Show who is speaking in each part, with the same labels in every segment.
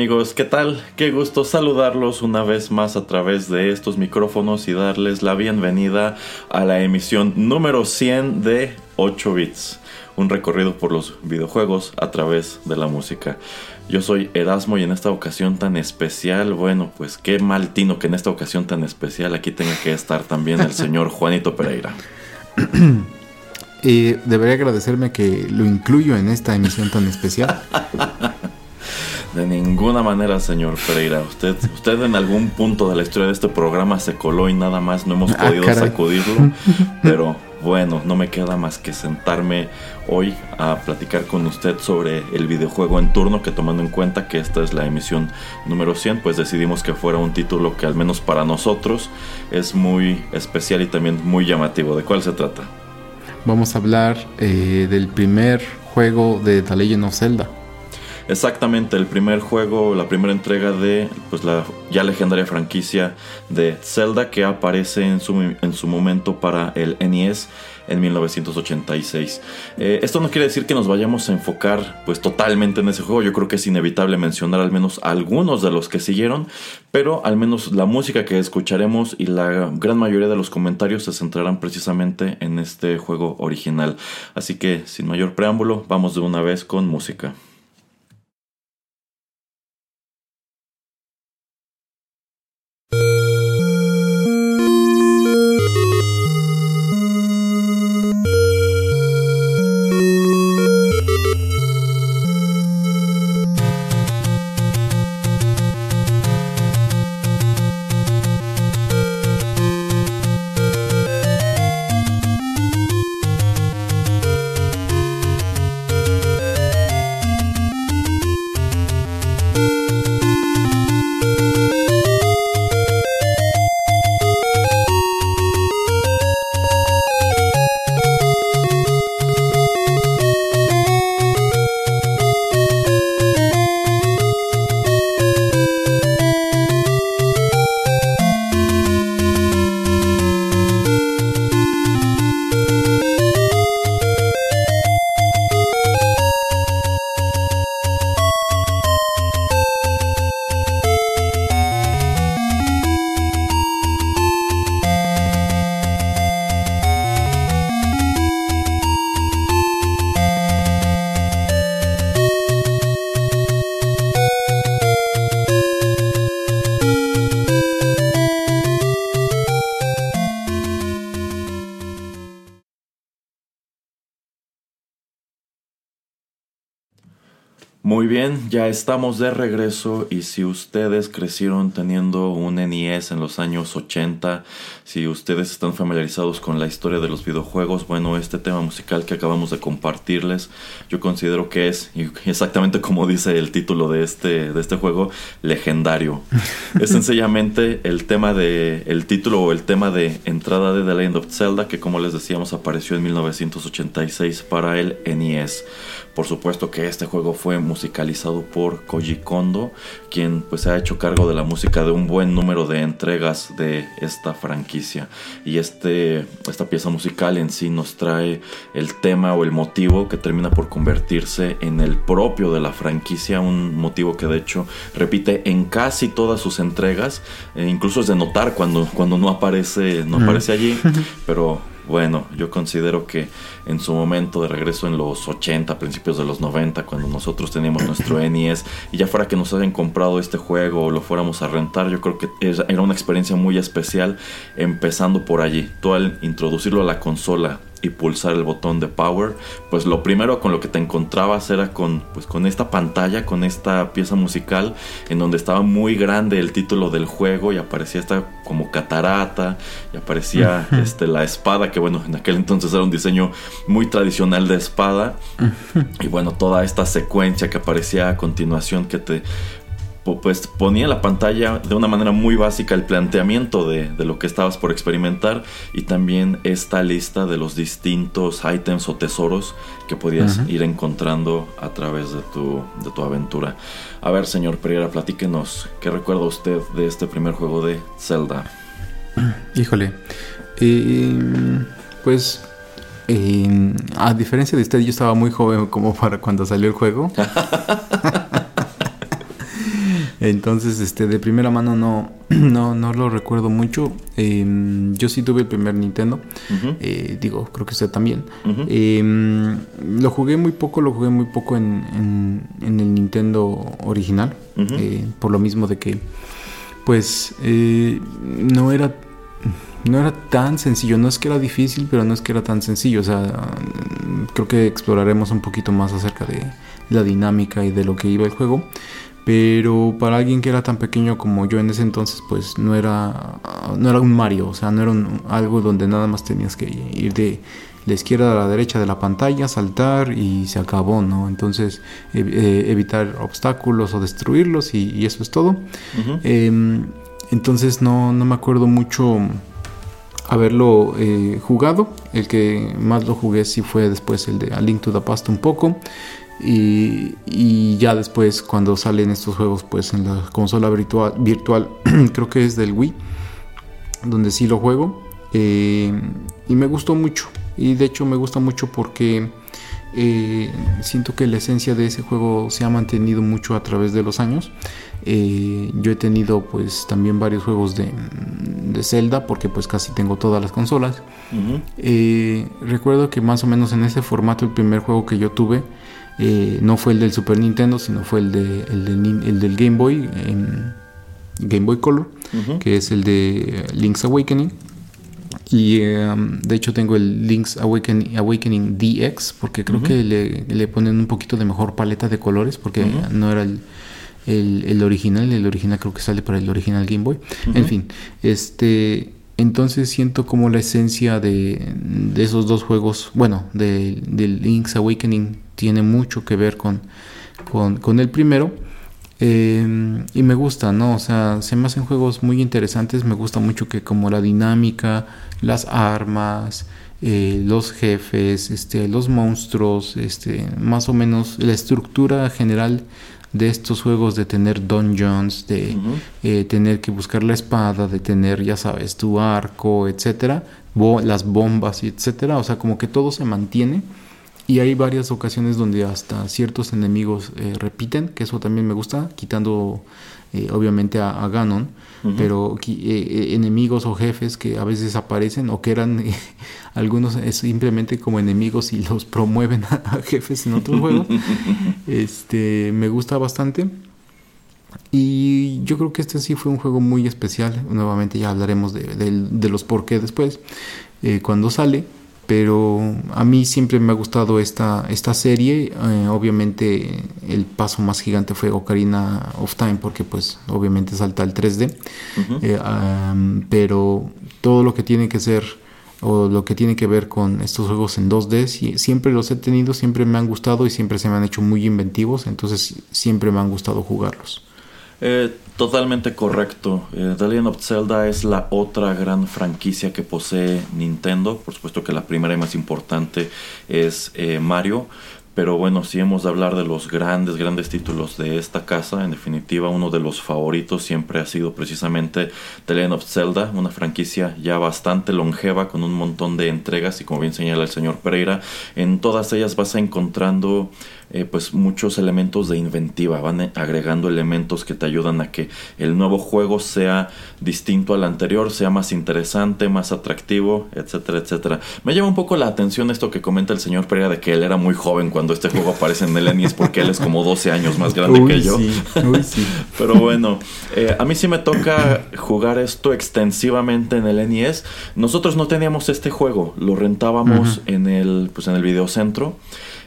Speaker 1: Amigos, ¿qué tal? Qué gusto saludarlos una vez más a través de estos micrófonos y darles la bienvenida a la emisión número 100 de 8 bits, un recorrido por los videojuegos a través de la música. Yo soy Erasmo y en esta ocasión tan especial, bueno, pues qué mal tino que en esta ocasión tan especial aquí tenga que estar también el señor Juanito Pereira.
Speaker 2: Y debería agradecerme que lo incluyo en esta emisión tan especial.
Speaker 1: De ninguna manera, señor Pereira. Usted, usted en algún punto de la historia de este programa se coló y nada más no hemos
Speaker 2: Ah,
Speaker 1: podido sacudirlo. Pero bueno, no me queda más que sentarme hoy a platicar con usted sobre el videojuego en turno, que tomando en cuenta que esta es la emisión número 100, pues decidimos que fuera un título que al menos para nosotros es muy especial y también muy llamativo. ¿De cuál se trata?
Speaker 2: Vamos a hablar eh, del primer juego de The Legend of Zelda.
Speaker 1: Exactamente, el primer juego, la primera entrega de pues la ya legendaria franquicia de Zelda que aparece en su, en su momento para el NES en 1986. Eh, esto no quiere decir que nos vayamos a enfocar pues totalmente en ese juego, yo creo que es inevitable mencionar al menos algunos de los que siguieron, pero al menos la música que escucharemos y la gran mayoría de los comentarios se centrarán precisamente en este juego original. Así que sin mayor preámbulo, vamos de una vez con música. Estamos de regreso y si ustedes crecieron teniendo un NES en los años 80, si ustedes están familiarizados con la historia de los videojuegos, bueno, este tema musical que acabamos de compartirles, yo considero que es exactamente como dice el título de este, de este juego, legendario. es sencillamente el tema de, el título o el tema de entrada de The Legend of Zelda, que como les decíamos apareció en 1986 para el NES. Por supuesto que este juego fue musicalizado por Koji Kondo, quien pues se ha hecho cargo de la música de un buen número de entregas de esta franquicia. Y este, esta pieza musical en sí nos trae el tema o el motivo que termina por convertirse en el propio de la franquicia, un motivo que de hecho repite en casi todas sus entregas, e incluso es de notar cuando, cuando no aparece, no aparece allí, pero bueno, yo considero que en su momento de regreso en los 80, principios de los 90, cuando nosotros teníamos nuestro NES y ya fuera que nos hayan comprado este juego o lo fuéramos a rentar, yo creo que era una experiencia muy especial empezando por allí. Tú al introducirlo a la consola y pulsar el botón de power, pues lo primero con lo que te encontrabas era con, pues con esta pantalla, con esta pieza musical en donde estaba muy grande el título del juego y aparecía esta como catarata y aparecía este, la espada, que bueno, en aquel entonces era un diseño muy tradicional de espada. Y bueno, toda esta secuencia que aparecía a continuación que te pues ponía en la pantalla de una manera muy básica el planteamiento de, lo que estabas por experimentar y también esta lista de los distintos ítems o tesoros que podías ir encontrando a través de tu, de tu aventura. A ver, señor Pereira, platíquenos, ¿qué recuerda usted de este primer juego de Zelda?
Speaker 2: Híjole, eh, pues eh, a diferencia de usted, yo estaba muy joven como para cuando salió el juego. Entonces, este, de primera mano no, no, no lo recuerdo mucho. Em, yo sí tuve el primer Nintendo. Eh, digo, creo que usted también. Em, lo jugué muy poco, lo jugué muy poco en, en, el Nintendo original. Eh, por lo mismo de que, pues, eh, no era no era tan sencillo, no es que era difícil, pero no es que era tan sencillo, o sea, creo que exploraremos un poquito más acerca de la dinámica y de lo que iba el juego, pero para alguien que era tan pequeño como yo en ese entonces pues no era no era un Mario o sea no era algo donde nada más tenías que ir de la izquierda a la derecha de la pantalla saltar y se acabó no entonces eh, evitar obstáculos o destruirlos y, eso es todo. Em, entonces no, no me acuerdo mucho haberlo eh, jugado. El que más lo jugué sí fue después el de A Link to the Past un poco y, ya después cuando salen estos juegos pues en la consola virtual, virtual creo que es del Wii donde sí lo juego eh, y me gustó mucho. Y de hecho me gusta mucho porque eh, siento que la esencia de ese juego se ha mantenido mucho a través de los años. Eh, yo he tenido pues también varios juegos de, de, Zelda porque pues casi tengo todas las consolas. Recuerdo que más o menos en ese formato el primer juego que yo tuve eh, no fue el del Super Nintendo, sino fue el, de, el, del, Game Boy, en Game Boy Color, que es el de Link's Awakening. Y em, de hecho tengo el Link's Awakening, Awakening DX, porque creo que le, ponen un poquito de mejor paleta de colores, porque no era el, el, original, el original creo que sale para el original Game Boy. En fin, este entonces siento como la esencia de, esos dos juegos, bueno, de, Link's Awakening tiene mucho que ver con, con, el primero. Eh, y me gusta, ¿no? O sea, se me hacen juegos muy interesantes. Me gusta mucho que como la dinámica, las armas, eh, los jefes, este, los monstruos, este, más o menos la estructura general de estos juegos de tener dungeons, de eh, tener que buscar la espada, de tener, ya sabes, tu arco, etcétera, las bombas, etcétera. O sea, como que todo se mantiene. Y hay varias ocasiones donde hasta ciertos enemigos eh, repiten, que eso también me gusta, quitando eh, obviamente a Ganon pero eh, eh, enemigos o jefes que a veces aparecen o que eran algunos simplemente como enemigos y los promueven a, jefes en otros juegos. este, me gusta bastante. Y yo creo que este sí fue un juego muy especial. Nuevamente ya hablaremos de, de los por qué después, eh, cuando sale pero a mí siempre me ha gustado esta, esta serie. Eh, obviamente el paso más gigante fue Ocarina of Time porque pues obviamente salta el 3D. Eh, pero todo lo que tiene que ser o lo que tiene que ver con estos juegos en 2D siempre los he tenido, siempre me han gustado y siempre se me han hecho muy inventivos, entonces siempre me han gustado jugarlos.
Speaker 1: Eh, totalmente correcto. Eh, The Legend of Zelda es la otra gran franquicia que posee Nintendo. Por supuesto que la primera y más importante es eh, Mario. Pero bueno, si hemos de hablar de los grandes, grandes títulos de esta casa, en definitiva uno de los favoritos siempre ha sido precisamente The Legend of Zelda, una franquicia ya bastante longeva con un montón de entregas. Y como bien señala el señor Pereira, en todas ellas vas encontrando eh, pues muchos elementos de inventiva, van agregando elementos que te ayudan a que el nuevo juego sea distinto al anterior, sea más interesante, más atractivo, etcétera, etcétera. Me llama un poco la atención esto que comenta el señor Pereira de que él era muy joven cuando este juego aparece en el NES porque él es como 12 años más grande que yo. Pero bueno, eh, a mí sí me toca jugar esto extensivamente en el NES. Nosotros no teníamos este juego, lo rentábamos en el pues en el videocentro.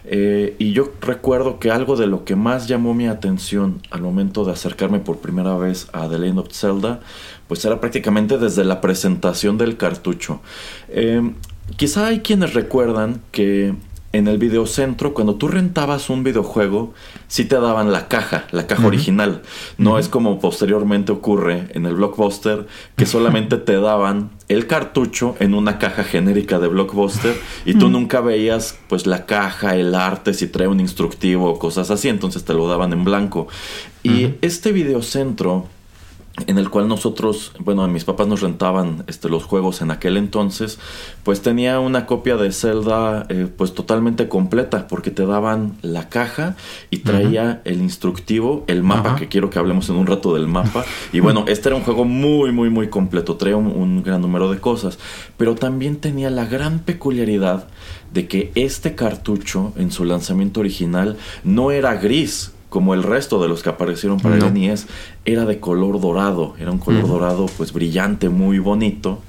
Speaker 1: Eh, y yo recuerdo que algo de lo que más llamó mi atención al momento de acercarme por primera vez a The Legend of Zelda, pues era prácticamente desde la presentación del cartucho. Eh, quizá hay quienes recuerdan que en el videocentro, cuando tú rentabas un videojuego, sí te daban la caja, la caja original. No es como posteriormente ocurre en el blockbuster, que solamente te daban el cartucho en una caja genérica de blockbuster y tú nunca veías pues la caja, el arte, si trae un instructivo o cosas así, entonces te lo daban en blanco. Y este videocentro en el cual nosotros, bueno, mis papás nos rentaban este, los juegos en aquel entonces, pues tenía una copia de Zelda eh, pues totalmente completa, porque te daban la caja y traía el instructivo, el mapa, que quiero que hablemos en un rato del mapa, y bueno, este era un juego muy, muy, muy completo, traía un gran número de cosas, pero también tenía la gran peculiaridad de que este cartucho en su lanzamiento original no era gris, como el resto de los que aparecieron para el NES, era de color dorado, era un color dorado pues brillante, muy bonito.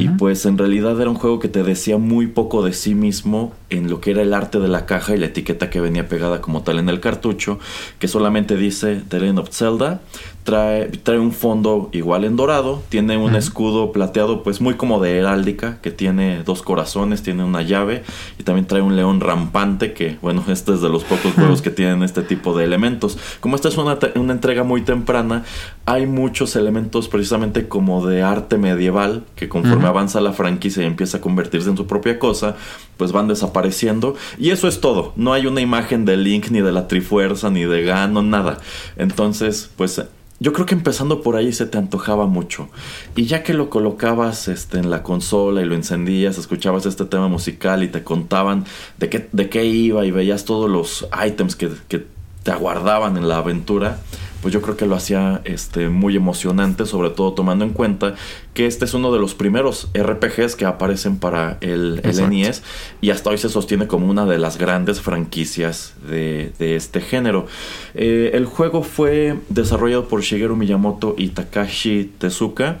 Speaker 1: Y pues en realidad era un juego que te decía muy poco de sí mismo en lo que era el arte de la caja y la etiqueta que venía pegada como tal en el cartucho, que solamente dice The Legend of Zelda, trae, trae un fondo igual en dorado, tiene un escudo plateado pues muy como de heráldica, que tiene dos corazones, tiene una llave y también trae un león rampante, que bueno, este es de los pocos juegos que tienen este tipo de elementos. Como esta es una, una entrega muy temprana, hay muchos elementos precisamente como de arte medieval, que conforme avanza la franquicia y empieza a convertirse en su propia cosa, pues van desapareciendo. Y eso es todo. No hay una imagen de Link, ni de la Trifuerza, ni de Gano, nada. Entonces, pues yo creo que empezando por ahí se te antojaba mucho. Y ya que lo colocabas este, en la consola y lo encendías, escuchabas este tema musical y te contaban de qué, de qué iba y veías todos los items que, que te aguardaban en la aventura, pues yo creo que lo hacía este, muy emocionante, sobre todo tomando en cuenta que este es uno de los primeros RPGs que aparecen para el, NES y hasta hoy se sostiene como una de las grandes franquicias de, este género. Eh, el juego fue desarrollado por Shigeru Miyamoto y Takashi Tezuka,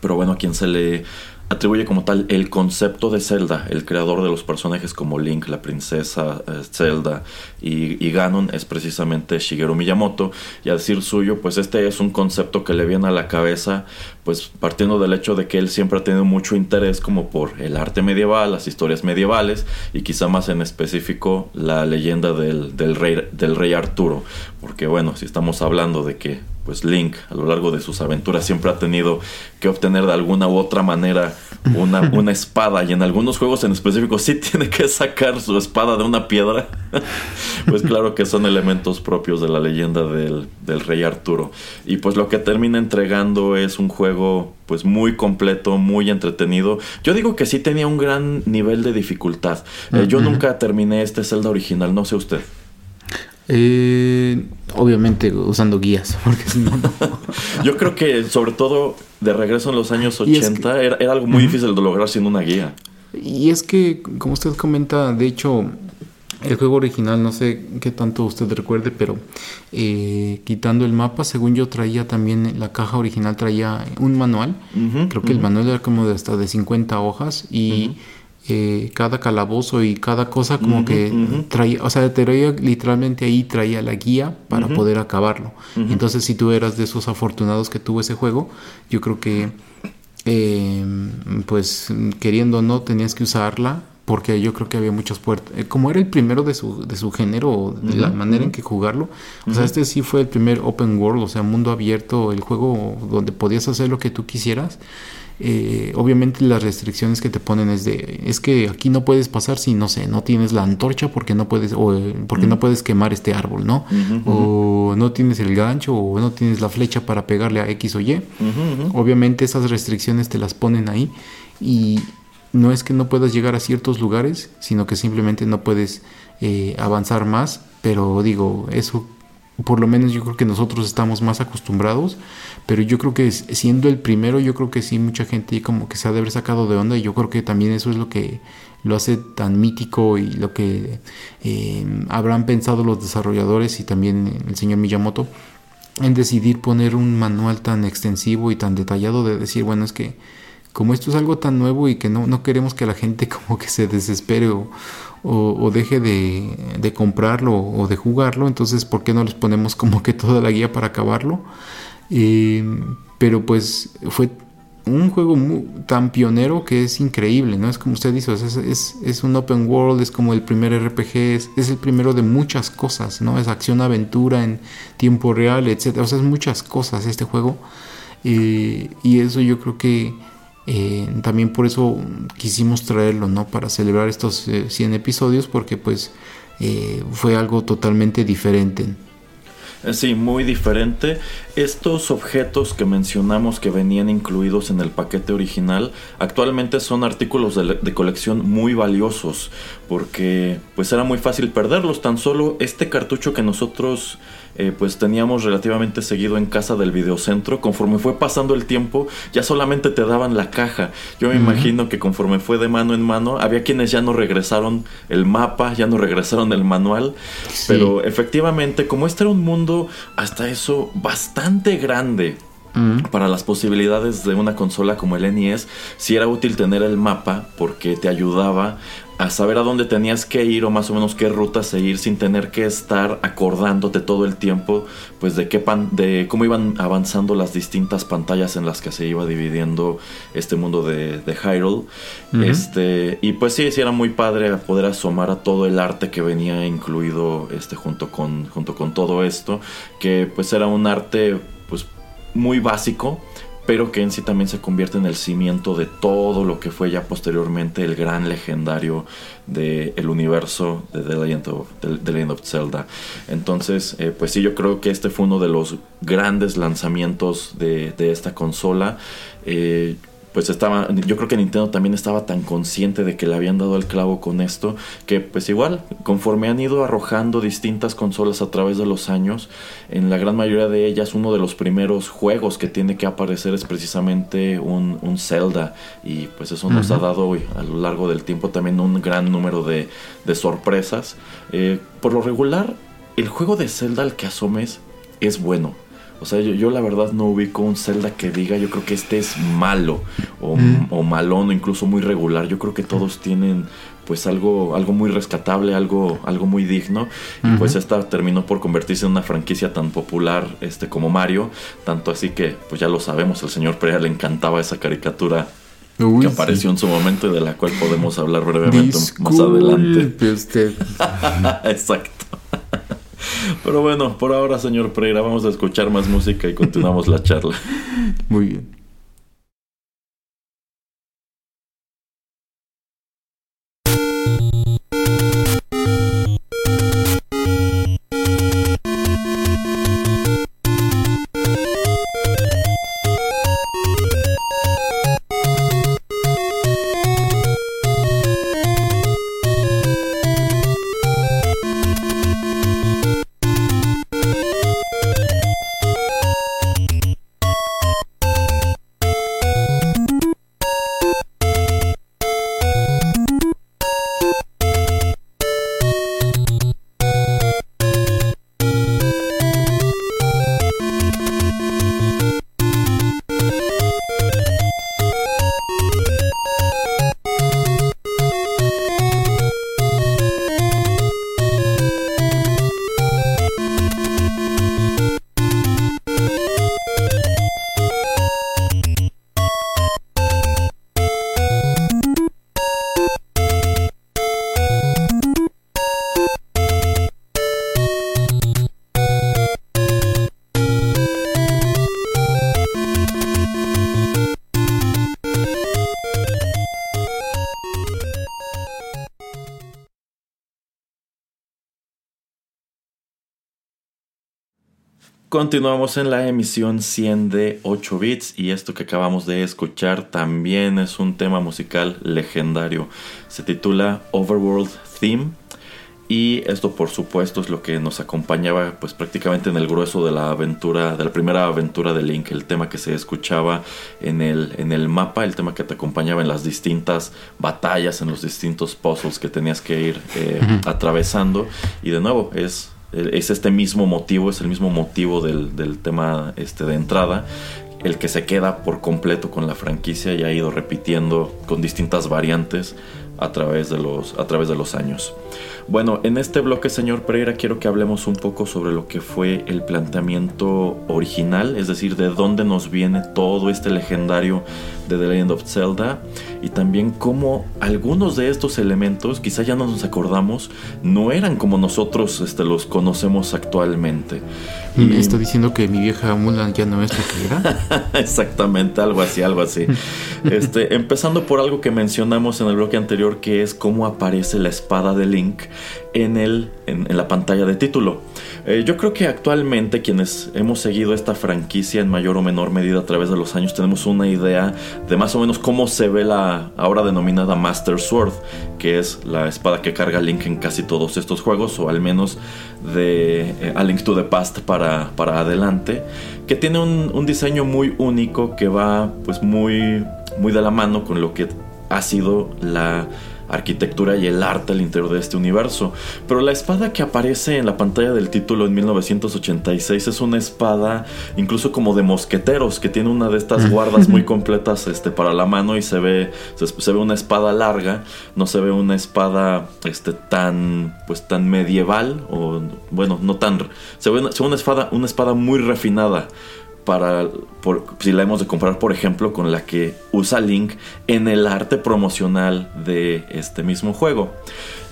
Speaker 1: pero bueno, a quien se le atribuye como tal el concepto de Zelda, el creador de los personajes como Link, la princesa eh, Zelda y, Ganon es precisamente Shigeru Miyamoto. Y a decir suyo pues este es un concepto que le viene a la cabeza pues partiendo del hecho de que él siempre ha tenido mucho interés como por el arte medieval, las historias medievales y quizá más en específico la leyenda del, del, rey, del rey Arturo. Porque bueno si estamos hablando de que pues Link a lo largo de sus aventuras siempre ha tenido que obtener de alguna u otra manera una, una espada y en algunos juegos en específico sí tiene que sacar su espada de una piedra. pues claro que son elementos propios de la leyenda del, rey Arturo. Y pues lo que termina entregando es un juego pues muy completo, muy entretenido. Yo digo que sí tenía un gran nivel de dificultad. Eh, yo nunca terminé este Zelda original, no sé usted.
Speaker 2: Eh, obviamente usando guías, porque si no,
Speaker 1: Yo creo que sobre todo de regreso en los años 80 era, algo muy difícil de lograr sin una guía.
Speaker 2: Y es que, como usted comenta, de hecho, el juego original, no sé qué tanto usted recuerde, pero eh, quitando el mapa, según yo traía también, la caja original traía un manual. Creo que el manual era como de hasta de 50 hojas y... Eh, cada calabozo y cada cosa como que traía, o sea, traía literalmente ahí traía la guía para poder acabarlo. Entonces, si tú eras de esos afortunados que tuvo ese juego, yo creo que, em, pues, queriendo o no, tenías que usarla porque yo creo que había muchas puertas. Eh, como era el primero de su, de su género, de la manera en que jugarlo, o sea, este sí fue el primer open world, o sea, mundo abierto, el juego donde podías hacer lo que tú quisieras. Eh, obviamente las restricciones que te ponen es de es que aquí no puedes pasar si no sé no tienes la antorcha porque no puedes o eh, porque no puedes quemar este árbol no o no tienes el gancho o no tienes la flecha para pegarle a x o y. Obviamente esas restricciones te las ponen ahí y no es que no puedas llegar a ciertos lugares sino que simplemente no puedes eh, avanzar más pero digo eso por lo menos yo creo que nosotros estamos más acostumbrados, pero yo creo que siendo el primero, yo creo que sí mucha gente como que se ha de haber sacado de onda y yo creo que también eso es lo que lo hace tan mítico y lo que eh, habrán pensado los desarrolladores y también el señor Miyamoto en decidir poner un manual tan extensivo y tan detallado de decir, bueno, es que como esto es algo tan nuevo y que no, no queremos que la gente como que se desespere o, o, deje de, comprarlo o de jugarlo, entonces ¿por qué no les ponemos como que toda la guía para acabarlo? Eh, pero pues fue un juego tan pionero que es increíble, ¿no? Es como usted dice, es, es, un open world, es como el primer RPG, es, el primero de muchas cosas, ¿no? Es acción-aventura en tiempo real, etc. O sea, es muchas cosas este juego. Eh, y eso yo creo que eh, también por eso quisimos traerlo, ¿no? Para celebrar estos 100 eh, episodios porque pues eh, fue algo totalmente diferente.
Speaker 1: Sí, muy diferente. Estos objetos que mencionamos que venían incluidos en el paquete original actualmente son artículos de, colección muy valiosos porque pues era muy fácil perderlos. Tan solo este cartucho que nosotros eh, pues teníamos relativamente seguido en casa del videocentro. Conforme fue pasando el tiempo, ya solamente te daban la caja. Yo me imagino que conforme fue de mano en mano, había quienes ya no regresaron el mapa, ya no regresaron el manual. Pero efectivamente, como este era un mundo hasta eso bastante grande, para las posibilidades de una consola como el NES, sí era útil tener el mapa porque te ayudaba a saber a dónde tenías que ir o más o menos qué ruta seguir sin tener que estar acordándote todo el tiempo pues de qué pan, de cómo iban avanzando las distintas pantallas en las que se iba dividiendo este mundo de, de Hyrule. Este y pues sí sí era muy padre poder asomar a todo el arte que venía incluido este junto con junto con todo esto que pues era un arte muy básico pero que en sí también se convierte en el cimiento de todo lo que fue ya posteriormente el gran legendario del universo de The Legend of, Zelda. Entonces, eh, pues sí, yo creo que este fue uno de los grandes lanzamientos de, de esta consola. Eh, pues estaba, yo creo que Nintendo también estaba tan consciente de que le habían dado el clavo con esto, que pues igual, conforme han ido arrojando distintas consolas a través de los años, en la gran mayoría de ellas uno de los primeros juegos que tiene que aparecer es precisamente un, un Zelda, y pues eso nos ha dado a lo largo del tiempo también un gran número de, de sorpresas. Eh, por lo regular, el juego de Zelda al que asomes es bueno o sea, yo, la verdad no ubico un Zelda que diga, yo creo que este es malo o, mm. o malón o incluso muy regular. Yo creo que todos tienen pues algo, algo muy rescatable, algo, algo muy digno. Y pues esta terminó por convertirse en una franquicia tan popular este, como Mario. Tanto así que, pues ya lo sabemos, al señor Pereira le encantaba esa caricatura que apareció en su momento y de la cual podemos hablar brevemente más adelante.
Speaker 2: Usted.
Speaker 1: Exacto. Pero bueno, por ahora, señor Pereira, vamos a escuchar más música y continuamos la charla.
Speaker 2: Muy bien.
Speaker 1: Continuamos en la emisión 100 de 8 bits y esto que acabamos de escuchar también es un tema musical legendario. Se titula Overworld Theme y esto por supuesto es lo que nos acompañaba pues prácticamente en el grueso de la aventura, de la primera aventura de Link, el tema que se escuchaba en el, en el mapa, el tema que te acompañaba en las distintas batallas, en los distintos puzzles que tenías que ir eh, atravesando. Y de nuevo, es, es este mismo motivo, es el mismo motivo del, del tema este, de entrada el que se queda por completo con la franquicia y ha ido repitiendo con distintas variantes a través de los, a través de los años. Bueno, en este bloque, señor Pereira, quiero que hablemos un poco sobre lo que fue el planteamiento original, es decir, de dónde nos viene todo este legendario de The Legend of Zelda y también cómo algunos de estos elementos, quizá ya no nos acordamos, no eran como nosotros este, los conocemos actualmente.
Speaker 2: Y... Estoy diciendo que mi vieja Mulan ya no es lo que
Speaker 1: era. Exactamente, algo así, algo así. este, empezando por algo que mencionamos en el bloque anterior, que es cómo aparece la espada de Link en, el, en, la pantalla de título. Eh, yo creo que actualmente quienes hemos seguido esta franquicia en mayor o menor medida a través de los años tenemos una idea de más o menos cómo se ve la ahora denominada Master Sword, que es la espada que carga Link en casi todos estos juegos, o al menos de eh, A Link to the Past para, para adelante, que tiene un, un diseño muy único que va pues muy, muy de la mano con lo que ha sido la arquitectura y el arte al interior de este universo. Pero la espada que aparece en la pantalla del título en 1986 es una espada incluso como de mosqueteros, que tiene una de estas guardas muy completas este, para la mano y se ve, se, ve una espada larga, no se ve una espada este, tan, pues, tan medieval, o bueno, no tan... Se ve, se ve una, espada, una espada muy refinada para si la hemos de comparar por ejemplo con la que usa Link en el arte promocional de este mismo juego.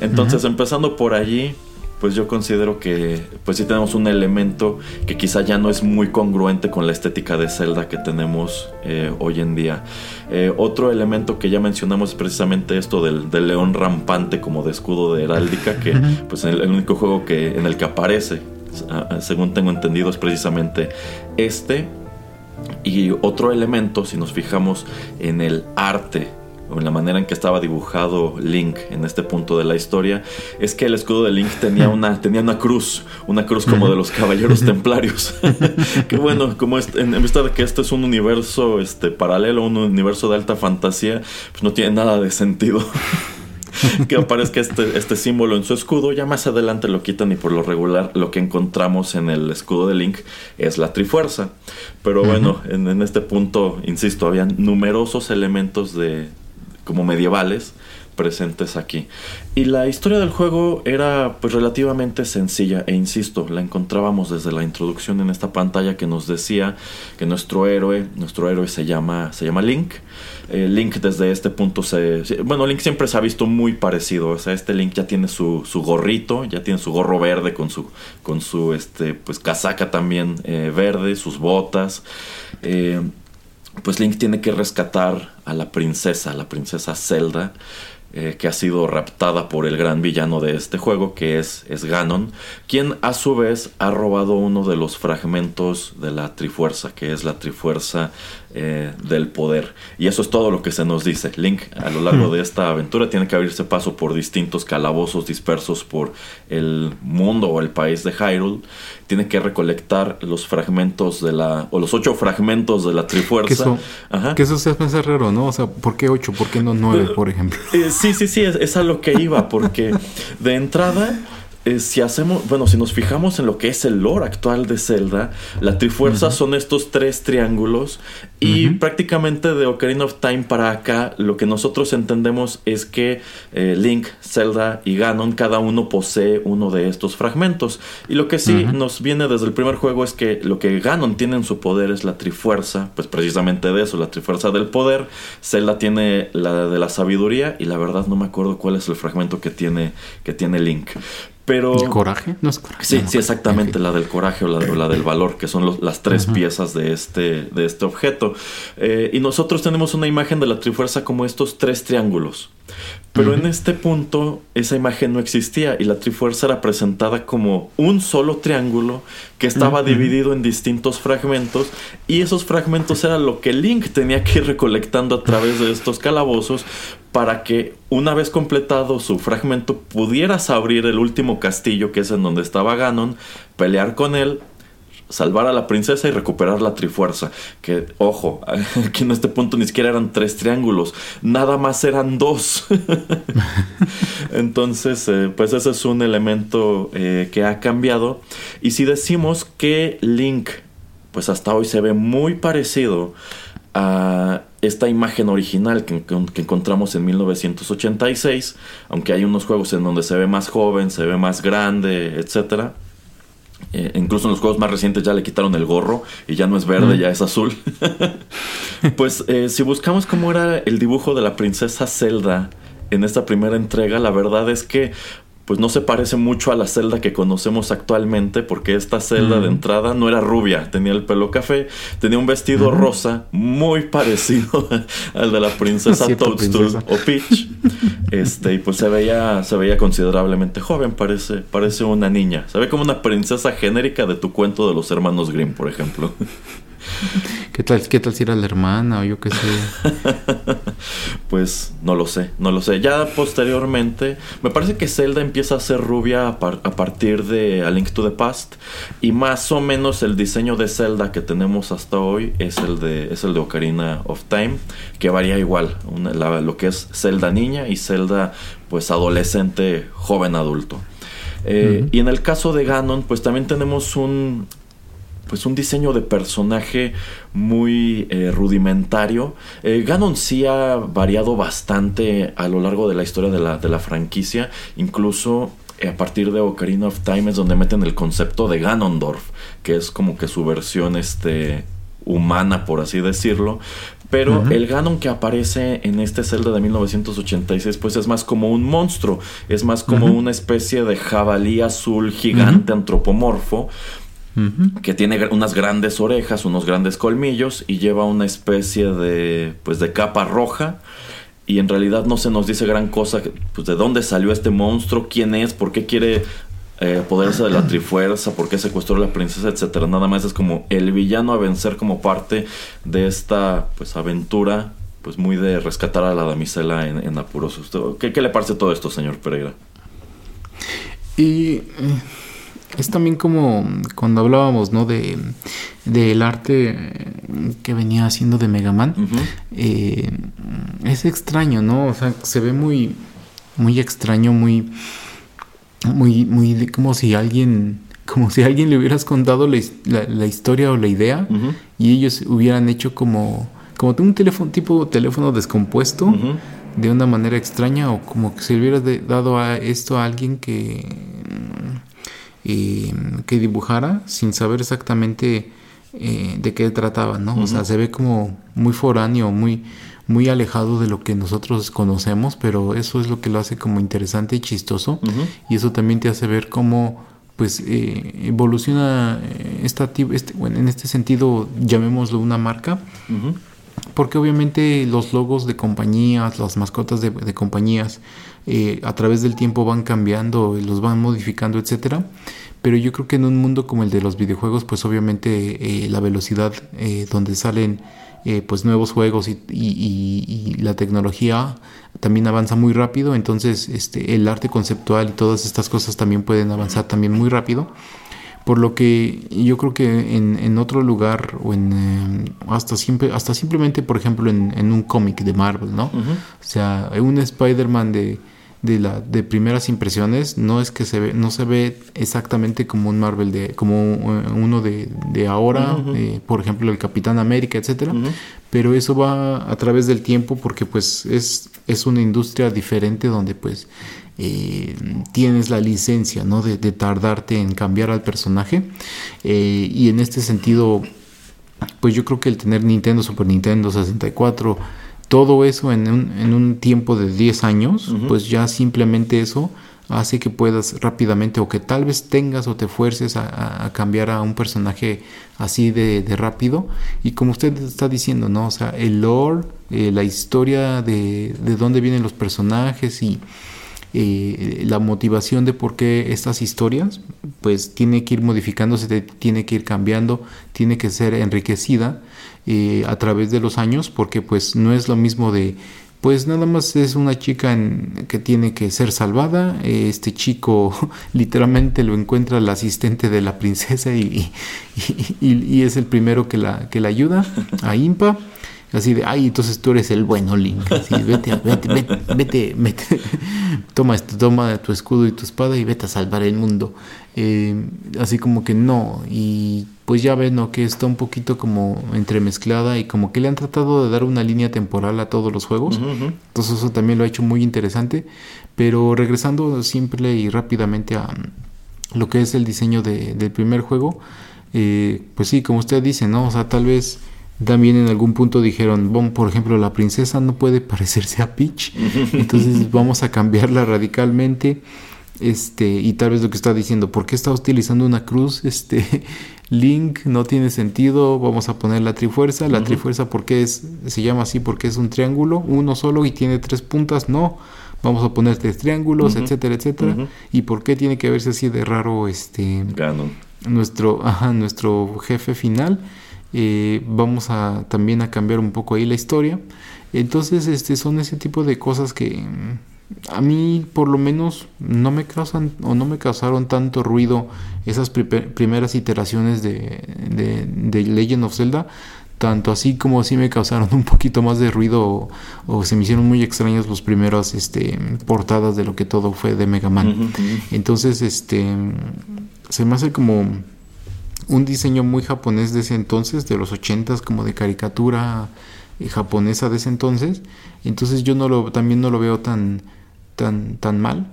Speaker 1: Entonces empezando por allí, pues yo considero que pues sí tenemos un elemento que quizá ya no es muy congruente con la estética de Zelda que tenemos eh, hoy en día. Eh, otro elemento que ya mencionamos es precisamente esto del, león rampante como de escudo de heráldica, que pues el, el único juego que, en el que aparece según tengo entendido, es precisamente este. Y otro elemento, si nos fijamos en el arte o en la manera en que estaba dibujado Link en este punto de la historia, es que el escudo de Link tenía una, tenía una cruz, una cruz como de los caballeros templarios. que bueno, como en, vista de que este es un universo este, paralelo, un universo de alta fantasía, pues no tiene nada de sentido. que aparezca este, este símbolo en su escudo. Ya más adelante lo quitan y por lo regular lo que encontramos en el escudo de Link es la Trifuerza. Pero bueno, en, en este punto, insisto, había numerosos elementos de como medievales presentes aquí. Y la historia del juego era pues relativamente sencilla e insisto, la encontrábamos desde la introducción en esta pantalla que nos decía que nuestro héroe, nuestro héroe se llama se llama Link. Eh, Link desde este punto se bueno, Link siempre se ha visto muy parecido, o sea, este Link ya tiene su, su gorrito, ya tiene su gorro verde con su con su este pues casaca también eh, verde, sus botas. Eh, pues Link tiene que rescatar a la princesa, a la princesa Zelda. Eh, que ha sido raptada por el gran villano de este juego, que es, es Ganon, quien a su vez ha robado uno de los fragmentos de la Trifuerza, que es la Trifuerza eh, del poder. Y eso es todo lo que se nos dice. Link a lo largo de esta aventura tiene que abrirse paso por distintos calabozos dispersos por el mundo o el país de Hyrule. Tiene que recolectar los fragmentos de la... o los ocho fragmentos de la Trifuerza. Que
Speaker 2: eso, Ajá. que eso se hace raro, ¿no? O sea, ¿por qué ocho? ¿Por qué no nueve, por ejemplo?
Speaker 1: Eh, sí, sí, sí, es, es a lo que iba, porque de entrada eh, si hacemos, bueno, si nos fijamos en lo que es el lore actual de Zelda, la Trifuerza son estos tres triángulos y prácticamente de Ocarina of Time para acá lo que nosotros entendemos es que eh, Link, Zelda y Ganon cada uno posee uno de estos fragmentos. Y lo que sí nos viene desde el primer juego es que lo que Ganon tiene en su poder es la Trifuerza, pues precisamente de eso, la Trifuerza del poder, Zelda tiene la de la sabiduría y la verdad no me acuerdo cuál es el fragmento que tiene que tiene Link. Pero,
Speaker 2: ¿El coraje? No es coraje.
Speaker 1: Sí, sí, exactamente, la del coraje o la, del valor, que son las tres piezas de este, de este objeto. Eh, y nosotros tenemos una imagen de la Trifuerza como estos tres triángulos. Pero en este punto esa imagen no existía y la Trifuerza era presentada como un solo triángulo que estaba dividido en distintos fragmentos y esos fragmentos era lo que Link tenía que ir recolectando a través de estos calabozos para que una vez completado su fragmento pudieras abrir el último castillo que es en donde estaba Ganon, pelear con él salvar a la princesa y recuperar la trifuerza. Que, ojo, aquí en este punto ni siquiera eran tres triángulos, nada más eran dos. Entonces, eh, pues ese es un elemento eh, que ha cambiado. Y si decimos que Link, pues hasta hoy se ve muy parecido a esta imagen original que, que, encontramos en 1986, aunque hay unos juegos en donde se ve más joven, se ve más grande, etcétera eh, incluso en los juegos más recientes ya le quitaron el gorro y ya no es verde, ya es azul. pues eh, si buscamos cómo era el dibujo de la princesa Zelda en esta primera entrega, la verdad es que pues no se parece mucho a la celda que conocemos actualmente, porque esta celda de entrada no era rubia, tenía el pelo café, tenía un vestido rosa muy parecido al de la princesa Toadstool o Peach. Este, y pues se veía, se veía considerablemente joven, parece, parece una niña. Se ve como una princesa genérica de tu cuento de los hermanos Grimm, por ejemplo.
Speaker 2: ¿Qué tal, ¿Qué tal si era la hermana o yo qué sé?
Speaker 1: pues no lo sé, no lo sé. Ya posteriormente, me parece que Zelda empieza a ser rubia a, partir de A Link to the Past. Y más o menos el diseño de Zelda que tenemos hasta hoy es el de, es el de Ocarina of Time, que varía igual. lo que es Zelda niña y Zelda pues adolescente, joven adulto. Eh, y en el caso de Ganon, pues también tenemos un, pues un diseño de personaje muy eh, rudimentario. Eh, Ganon sí ha variado bastante a lo largo de la historia de la, de la franquicia, incluso eh, a partir de Ocarina of Time es donde meten el concepto de Ganondorf, que es como que su versión este, humana, por así decirlo. Pero el Ganon que aparece en este Zelda de 1986, pues es más como un monstruo, es más como una especie de jabalí azul gigante antropomorfo que tiene unas grandes orejas, unos grandes colmillos y lleva una especie de, pues, de capa roja. Y en realidad no se nos dice gran cosa, pues de dónde salió este monstruo, quién es, por qué quiere eh, apoderarse de la trifuerza, por qué secuestró a la princesa, etcétera. Nada más es como el villano a vencer como parte de esta pues aventura, pues muy de rescatar a la damisela en, en apuros. ¿Qué, ¿Qué, le parece todo esto, señor Pereira?
Speaker 2: Y es también como cuando hablábamos, ¿no? De del arte que venía haciendo de Mega Man. Eh, es extraño, ¿no? O sea, se ve muy, muy extraño, muy, muy, muy como si alguien, como si alguien le hubieras contado la, historia o la idea y ellos hubieran hecho como, como un teléfono, tipo teléfono descompuesto. De una manera extraña, o como que se hubiera dado a esto a alguien que que dibujara sin saber exactamente eh, de qué trataba, ¿no? O sea, se ve como muy foráneo, muy, muy alejado de lo que nosotros conocemos, pero eso es lo que lo hace como interesante y chistoso. Y eso también te hace ver cómo pues eh, evoluciona eh, esta, este, bueno, en este sentido llamémoslo una marca. Porque obviamente los logos de compañías, las mascotas de, de compañías, eh, a través del tiempo van cambiando, los van modificando, etcétera. Pero yo creo que en un mundo como el de los videojuegos, pues obviamente eh, la velocidad eh, donde salen pues nuevos juegos y, la tecnología también avanza muy rápido, entonces este, el arte conceptual y todas estas cosas también pueden avanzar también muy rápido. Por lo que yo creo que en, otro lugar o en hasta siempre hasta simplemente por ejemplo en, un cómic de Marvel, ¿no? O sea, un Spider-Man de de la de primeras impresiones no es que se ve no se ve exactamente como un Marvel de como uno de, de ahora por ejemplo el Capitán América etcétera. Pero eso va a través del tiempo porque pues es es una industria diferente donde pues eh, tienes la licencia ¿no? de, tardarte en cambiar al personaje. Eh, y en este sentido pues yo creo que el tener Nintendo Super Nintendo 64 todo eso en un, en un tiempo de 10 años, pues ya simplemente eso hace que puedas rápidamente o que tal vez tengas o te fuerces a, cambiar a un personaje así de, rápido. Y como usted está diciendo, ¿no? O sea, el lore, eh, la historia de, de dónde vienen los personajes y eh, la motivación de por qué estas historias, pues tiene que ir modificándose, tiene que ir cambiando, tiene que ser enriquecida eh, a través de los años, porque pues no es lo mismo de pues nada más es una chica que tiene que ser salvada. Este chico literalmente lo encuentra el asistente de la princesa y, y, es el primero que la, que la ayuda a Impa. Así de, ay, entonces tú eres el bueno, Link. Así, vete, vete, vete, vete, toma, esto, toma tu escudo y tu espada y vete a salvar el mundo. Eh, así como que no. Y pues ya ves, ¿no? Que está un poquito como entremezclada y como que le han tratado de dar una línea temporal a todos los juegos. Entonces eso también lo ha hecho muy interesante. Pero regresando simple y rápidamente a lo que es el diseño del primer juego, eh, pues sí, como usted dice, ¿no? O sea, tal vez también en algún punto dijeron, bon, por ejemplo, la princesa no puede parecerse a Peach, entonces vamos a cambiarla radicalmente. Este, y tal vez lo que está diciendo, ¿por qué está utilizando una cruz? Este, Link no tiene sentido, vamos a poner la trifuerza. La trifuerza, ¿por qué es, se llama así? Porque es un triángulo, uno solo y tiene tres puntas, no. Vamos a poner tres triángulos, etcétera, etcétera. ¿Y por qué tiene que verse así de raro este nuestro, ajá, nuestro jefe final? Eh, vamos a también a cambiar un poco ahí la historia. Entonces, este son ese tipo de cosas que mm, a mí por lo menos no me causan o no me causaron tanto ruido esas primeras iteraciones de, de, Legend of Zelda tanto así como así me causaron un poquito más de ruido o, se me hicieron muy extrañas las primeras este, portadas de lo que todo fue de Mega Man. Entonces, este se me hace como un diseño muy japonés de ese entonces, de los ochentas, como de caricatura eh, japonesa de ese entonces. Entonces yo no lo, también no lo veo tan, tan, tan mal.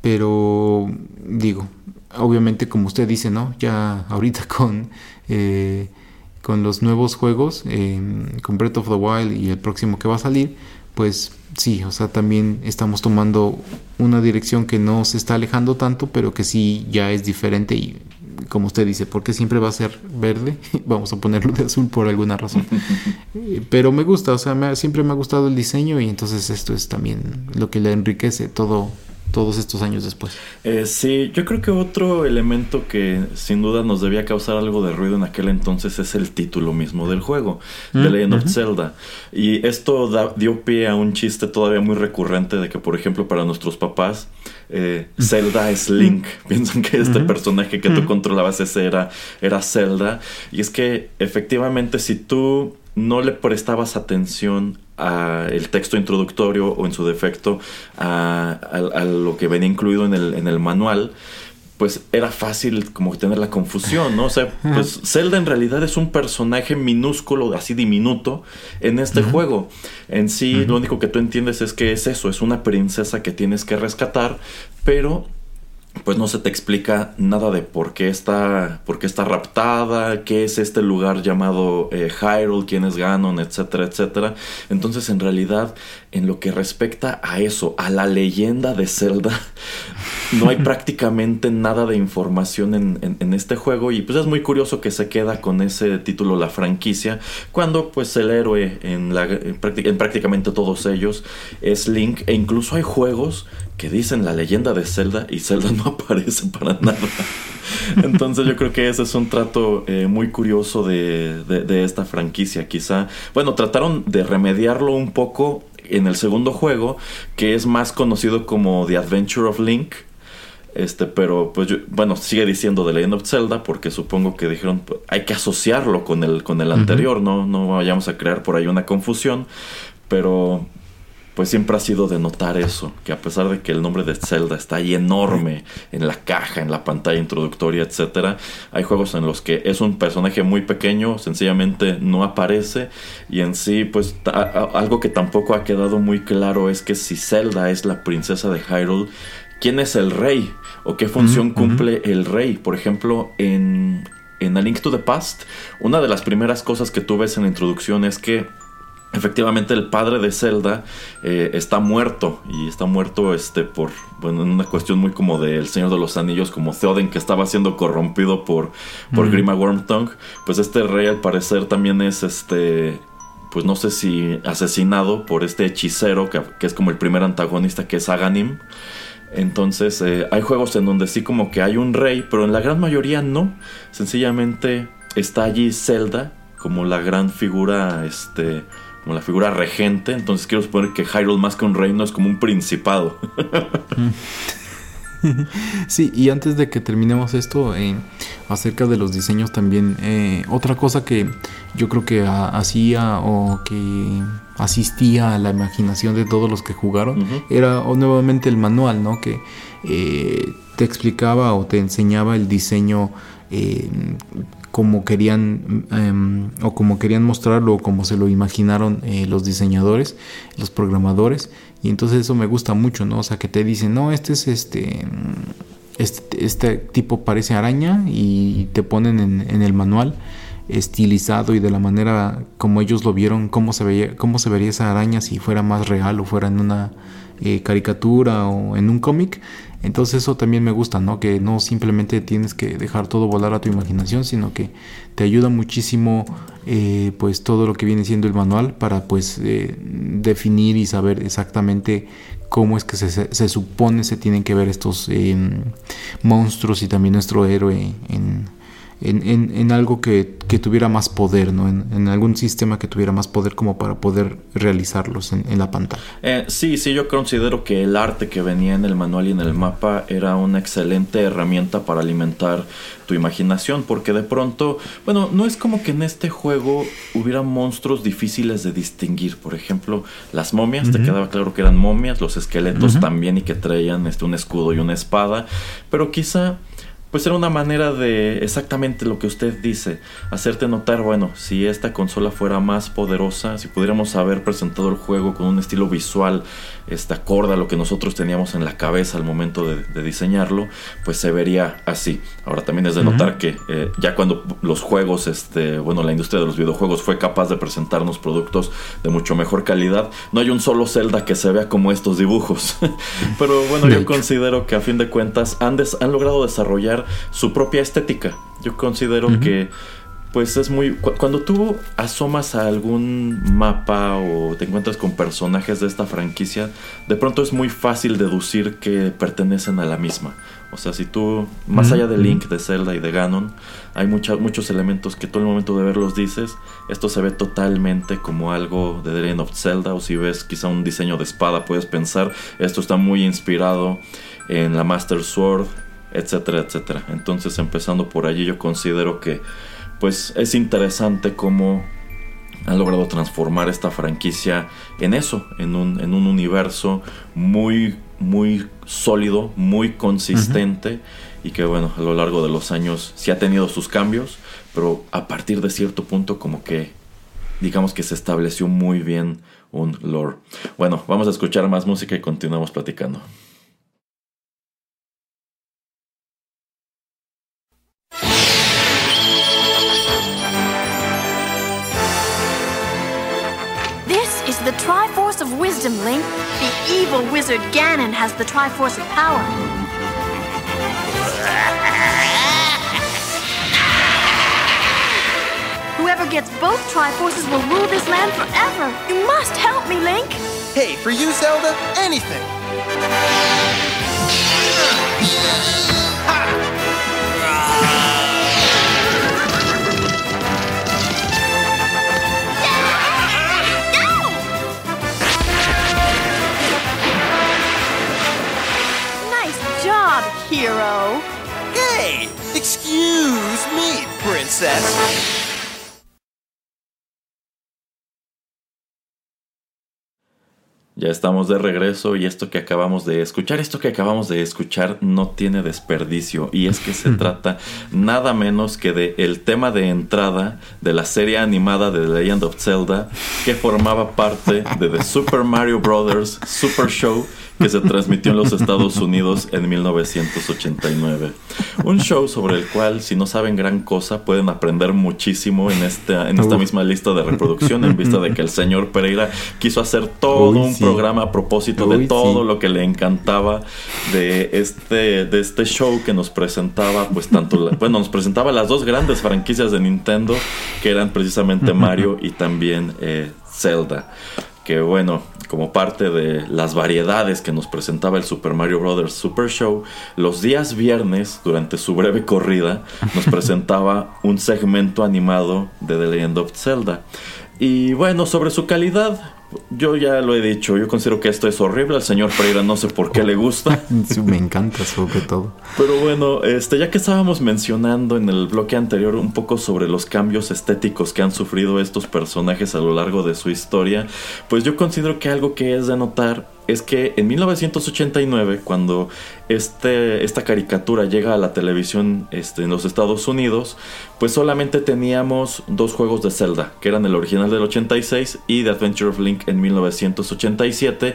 Speaker 2: Pero digo, obviamente como usted dice, ¿no? Ya ahorita con, eh, con los nuevos juegos, em, con Breath of the Wild y el próximo que va a salir, pues sí, o sea, también estamos tomando una dirección que no se está alejando tanto, pero que sí ya es diferente y como usted dice, porque siempre va a ser verde, vamos a ponerlo de azul por alguna razón. Eh, pero me gusta, o sea, siempre me ha gustado el diseño y entonces esto es también lo que le enriquece todo todos estos años después.
Speaker 1: Eh, sí, yo creo que otro elemento que sin duda nos debía causar algo de ruido en aquel entonces es el título mismo del juego, The mm, Legend of Zelda. Y esto dio pie a un chiste todavía muy recurrente de que, por ejemplo, para nuestros papás, eh, Zelda es Link. Piensan que este personaje que tú controlabas ese era, era Zelda. Y es que efectivamente si tú no le prestabas atención el texto introductorio o en su defecto a, lo que venía incluido en el, en el manual, pues era fácil como tener la confusión, ¿no? O sea, pues Zelda en realidad es un personaje minúsculo, así diminuto, en este juego. En sí, lo único que tú entiendes es que es eso, es una princesa que tienes que rescatar, pero pues no se te explica nada de por qué está, por qué está raptada, qué es este lugar llamado eh, Hyrule, quién es Ganon, etcétera, etcétera. Entonces, en realidad, en lo que respecta a eso, a la leyenda de Zelda, no hay prácticamente nada de información en, este juego y pues es muy curioso que se queda con ese título la franquicia cuando pues el héroe en, la, en prácticamente todos ellos es Link e incluso hay juegos que dicen la leyenda de Zelda y Zelda no aparece para nada. Entonces yo creo que ese es un trato eh, muy curioso de, de, esta franquicia. Quizá, bueno, trataron de remediarlo un poco en el segundo juego, que es más conocido como The Adventure of Link. Este, pero pues bueno, sigue diciendo The Legend of Zelda porque supongo que dijeron pues, hay que asociarlo con el, con el anterior, ¿no? No vayamos a crear por ahí una confusión. Pero pues siempre ha sido de notar eso, que a pesar de que el nombre de Zelda está ahí enorme en la caja, en la pantalla introductoria, etcétera, hay juegos en los que es un personaje muy pequeño, sencillamente no aparece y en sí pues algo que tampoco ha quedado muy claro es que si Zelda es la princesa de Hyrule, ¿quién es el rey o qué función cumple el rey? Por ejemplo, en en A Link to the Past, una de las primeras cosas que tú ves en la introducción es que efectivamente el padre de Zelda eh, está muerto y está muerto este por bueno en una cuestión muy como del Señor de los Anillos como Theoden que estaba siendo corrompido por por Grima Wormtongue. Pues este rey al parecer también es este pues no sé si asesinado por este hechicero que, es como el primer antagonista que es Aganim. Entonces eh, hay juegos en donde sí como que hay un rey pero en la gran mayoría no. Sencillamente está allí Zelda como la gran figura este como la figura regente. Entonces quiero suponer que Hyrule más que un reino es como un principado.
Speaker 2: sí, y antes de que terminemos esto, eh, acerca de los diseños también, eh, otra cosa que yo creo que hacía o que asistía a la imaginación de todos los que jugaron era nuevamente el manual, ¿no? Que eh, te explicaba o te enseñaba el diseño como querían em, o como querían mostrarlo o como se lo imaginaron eh, los diseñadores, los programadores y entonces eso me gusta mucho, ¿no? O sea, que te dicen, "No, este es este este, este tipo parece araña" y te ponen en, el manual estilizado y de la manera como ellos lo vieron, cómo se veía cómo se vería esa araña si fuera más real o fuera en una eh, caricatura o en un cómic entonces eso también me gusta, ¿no? Que no simplemente tienes que dejar todo volar a tu imaginación, sino que te ayuda muchísimo eh, pues todo lo que viene siendo el manual para pues eh, definir y saber exactamente cómo es que se, supone se tienen que ver estos eh, monstruos y también nuestro héroe en, en, algo que, tuviera más poder, ¿no? En, algún sistema que tuviera más poder como para poder realizarlos en, la pantalla.
Speaker 1: Eh, sí, sí, yo considero que el arte que venía en el manual y en el mapa era una excelente herramienta para alimentar tu imaginación, porque de pronto, bueno, no es como que en este juego hubiera monstruos difíciles de distinguir. Por ejemplo, las momias, te quedaba claro que eran momias, los esqueletos también y que traían este, un escudo y una espada, pero quizá pues era una manera de exactamente lo que usted dice, hacerte notar, bueno, si esta consola fuera más poderosa, si pudiéramos haber presentado el juego con un estilo visual este, acorde a lo que nosotros teníamos en la cabeza al momento de, diseñarlo, pues se vería así. Ahora también es de notar que eh, ya cuando los juegos, este, bueno, la industria de los videojuegos fue capaz de presentarnos productos de mucho mejor calidad, no hay un solo Zelda que se vea como estos dibujos. Pero bueno, yo considero que a fin de cuentas han, han logrado desarrollar su propia estética. Yo considero que pues es muy... cuando tú asomas a algún mapa o te encuentras con personajes de esta franquicia, de pronto es muy fácil deducir que pertenecen a la misma. O sea, si tú, más allá de Link, de Zelda y de Ganon, hay muchos elementos que tú el momento de verlos dices, esto se ve totalmente como algo de The Legend of Zelda, o si ves quizá un diseño de espada, puedes pensar, esto está muy inspirado en la Master Sword, etcétera, etcétera. Entonces, empezando por allí, yo considero que pues es interesante cómo han logrado transformar esta franquicia en eso, en un, en un universo muy, muy sólido, muy consistente y que bueno, a lo largo de los años sí ha tenido sus cambios, pero a partir de cierto punto como que digamos que se estableció muy bien un lore. Bueno, vamos a escuchar más música y continuamos platicando.
Speaker 3: Wizard Ganon has the Triforce of Power. Whoever gets both Triforces will rule this land forever. You must help me, Link.
Speaker 4: Hey, for you, Zelda, anything.
Speaker 3: Hero.
Speaker 4: Hey, excuse me, princess.
Speaker 1: Ya estamos de regreso y esto que acabamos de escuchar, esto que acabamos de escuchar no tiene desperdicio y es que se trata nada menos que de el tema de entrada de la serie animada de The Legend of Zelda que formaba parte de The Super Mario Bros. Super Show que se transmitió en los Estados Unidos en 1989. Un show sobre el cual, si no saben gran cosa, pueden aprender muchísimo en esta, en esta misma lista de reproducción, en vista de que el señor Pereira quiso hacer todo un programa a propósito de todo lo que le encantaba de este, de este show que nos presentaba, pues tanto, bueno, nos presentaba las dos grandes franquicias de Nintendo, que eran precisamente Mario y también eh, Zelda. Que bueno, como parte de las variedades que nos presentaba el Super Mario Bros. Super Show, los días viernes, durante su breve corrida, nos presentaba un segmento animado de The Legend of Zelda. Y bueno, sobre su calidad, yo ya lo he dicho, yo considero que esto es horrible. Al señor Pereira no sé por qué le gusta.
Speaker 2: me encanta sobre todo.
Speaker 1: Pero bueno, este, ya que estábamos mencionando en el bloque anterior un poco sobre los cambios estéticos que han sufrido estos personajes a lo largo de su historia, pues yo considero que algo que es de notar es que en 1989, cuando este, esta caricatura llega a la televisión este, en los Estados Unidos, pues solamente teníamos dos juegos de Zelda, que eran el original del 86 y The Adventure of Link en 1987,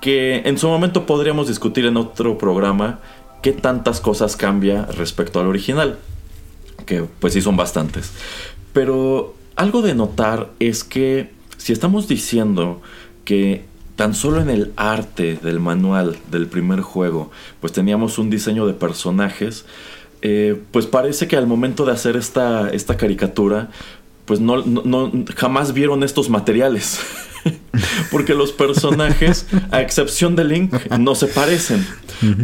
Speaker 1: que en su momento podríamos discutir en otro programa qué tantas cosas cambia respecto al original, que pues sí son bastantes. Pero algo de notar es que si estamos diciendo que tan solo en el arte del manual del primer juego, pues teníamos un diseño de personajes, eh, pues parece que al momento de hacer esta, esta caricatura, pues no, no, jamás vieron estos materiales. Porque los personajes, a excepción de Link, no se parecen.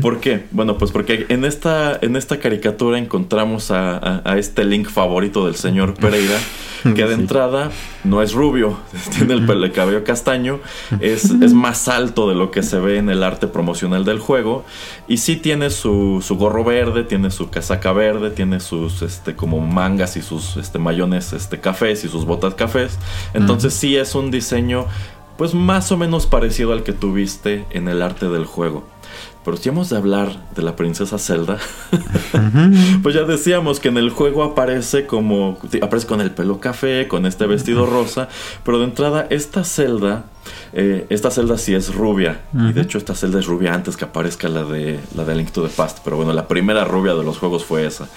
Speaker 1: ¿Por qué? Bueno, pues porque en esta, en esta caricatura encontramos a, este Link favorito del señor Pereira, que de entrada no es rubio, tiene el, pelo, cabello castaño, es, más alto de lo que se ve en el arte promocional del juego, y sí tiene su, su gorro verde, tiene su casaca verde, tiene sus este, como mangas y sus este, mayones este, cafés y sus botas cafés. Entonces sí es un diseño pues más o menos parecido al que tuviste en el arte del juego. Pero si hemos de hablar de la princesa Zelda, pues ya decíamos que en el juego aparece como. aparece con el pelo café, con este vestido rosa. Pero de entrada, esta Zelda. Eh, esta Zelda sí es rubia. Y de hecho, esta Zelda es rubia antes que aparezca la de, la de Link to the Past. Pero bueno, la primera rubia de los juegos fue esa.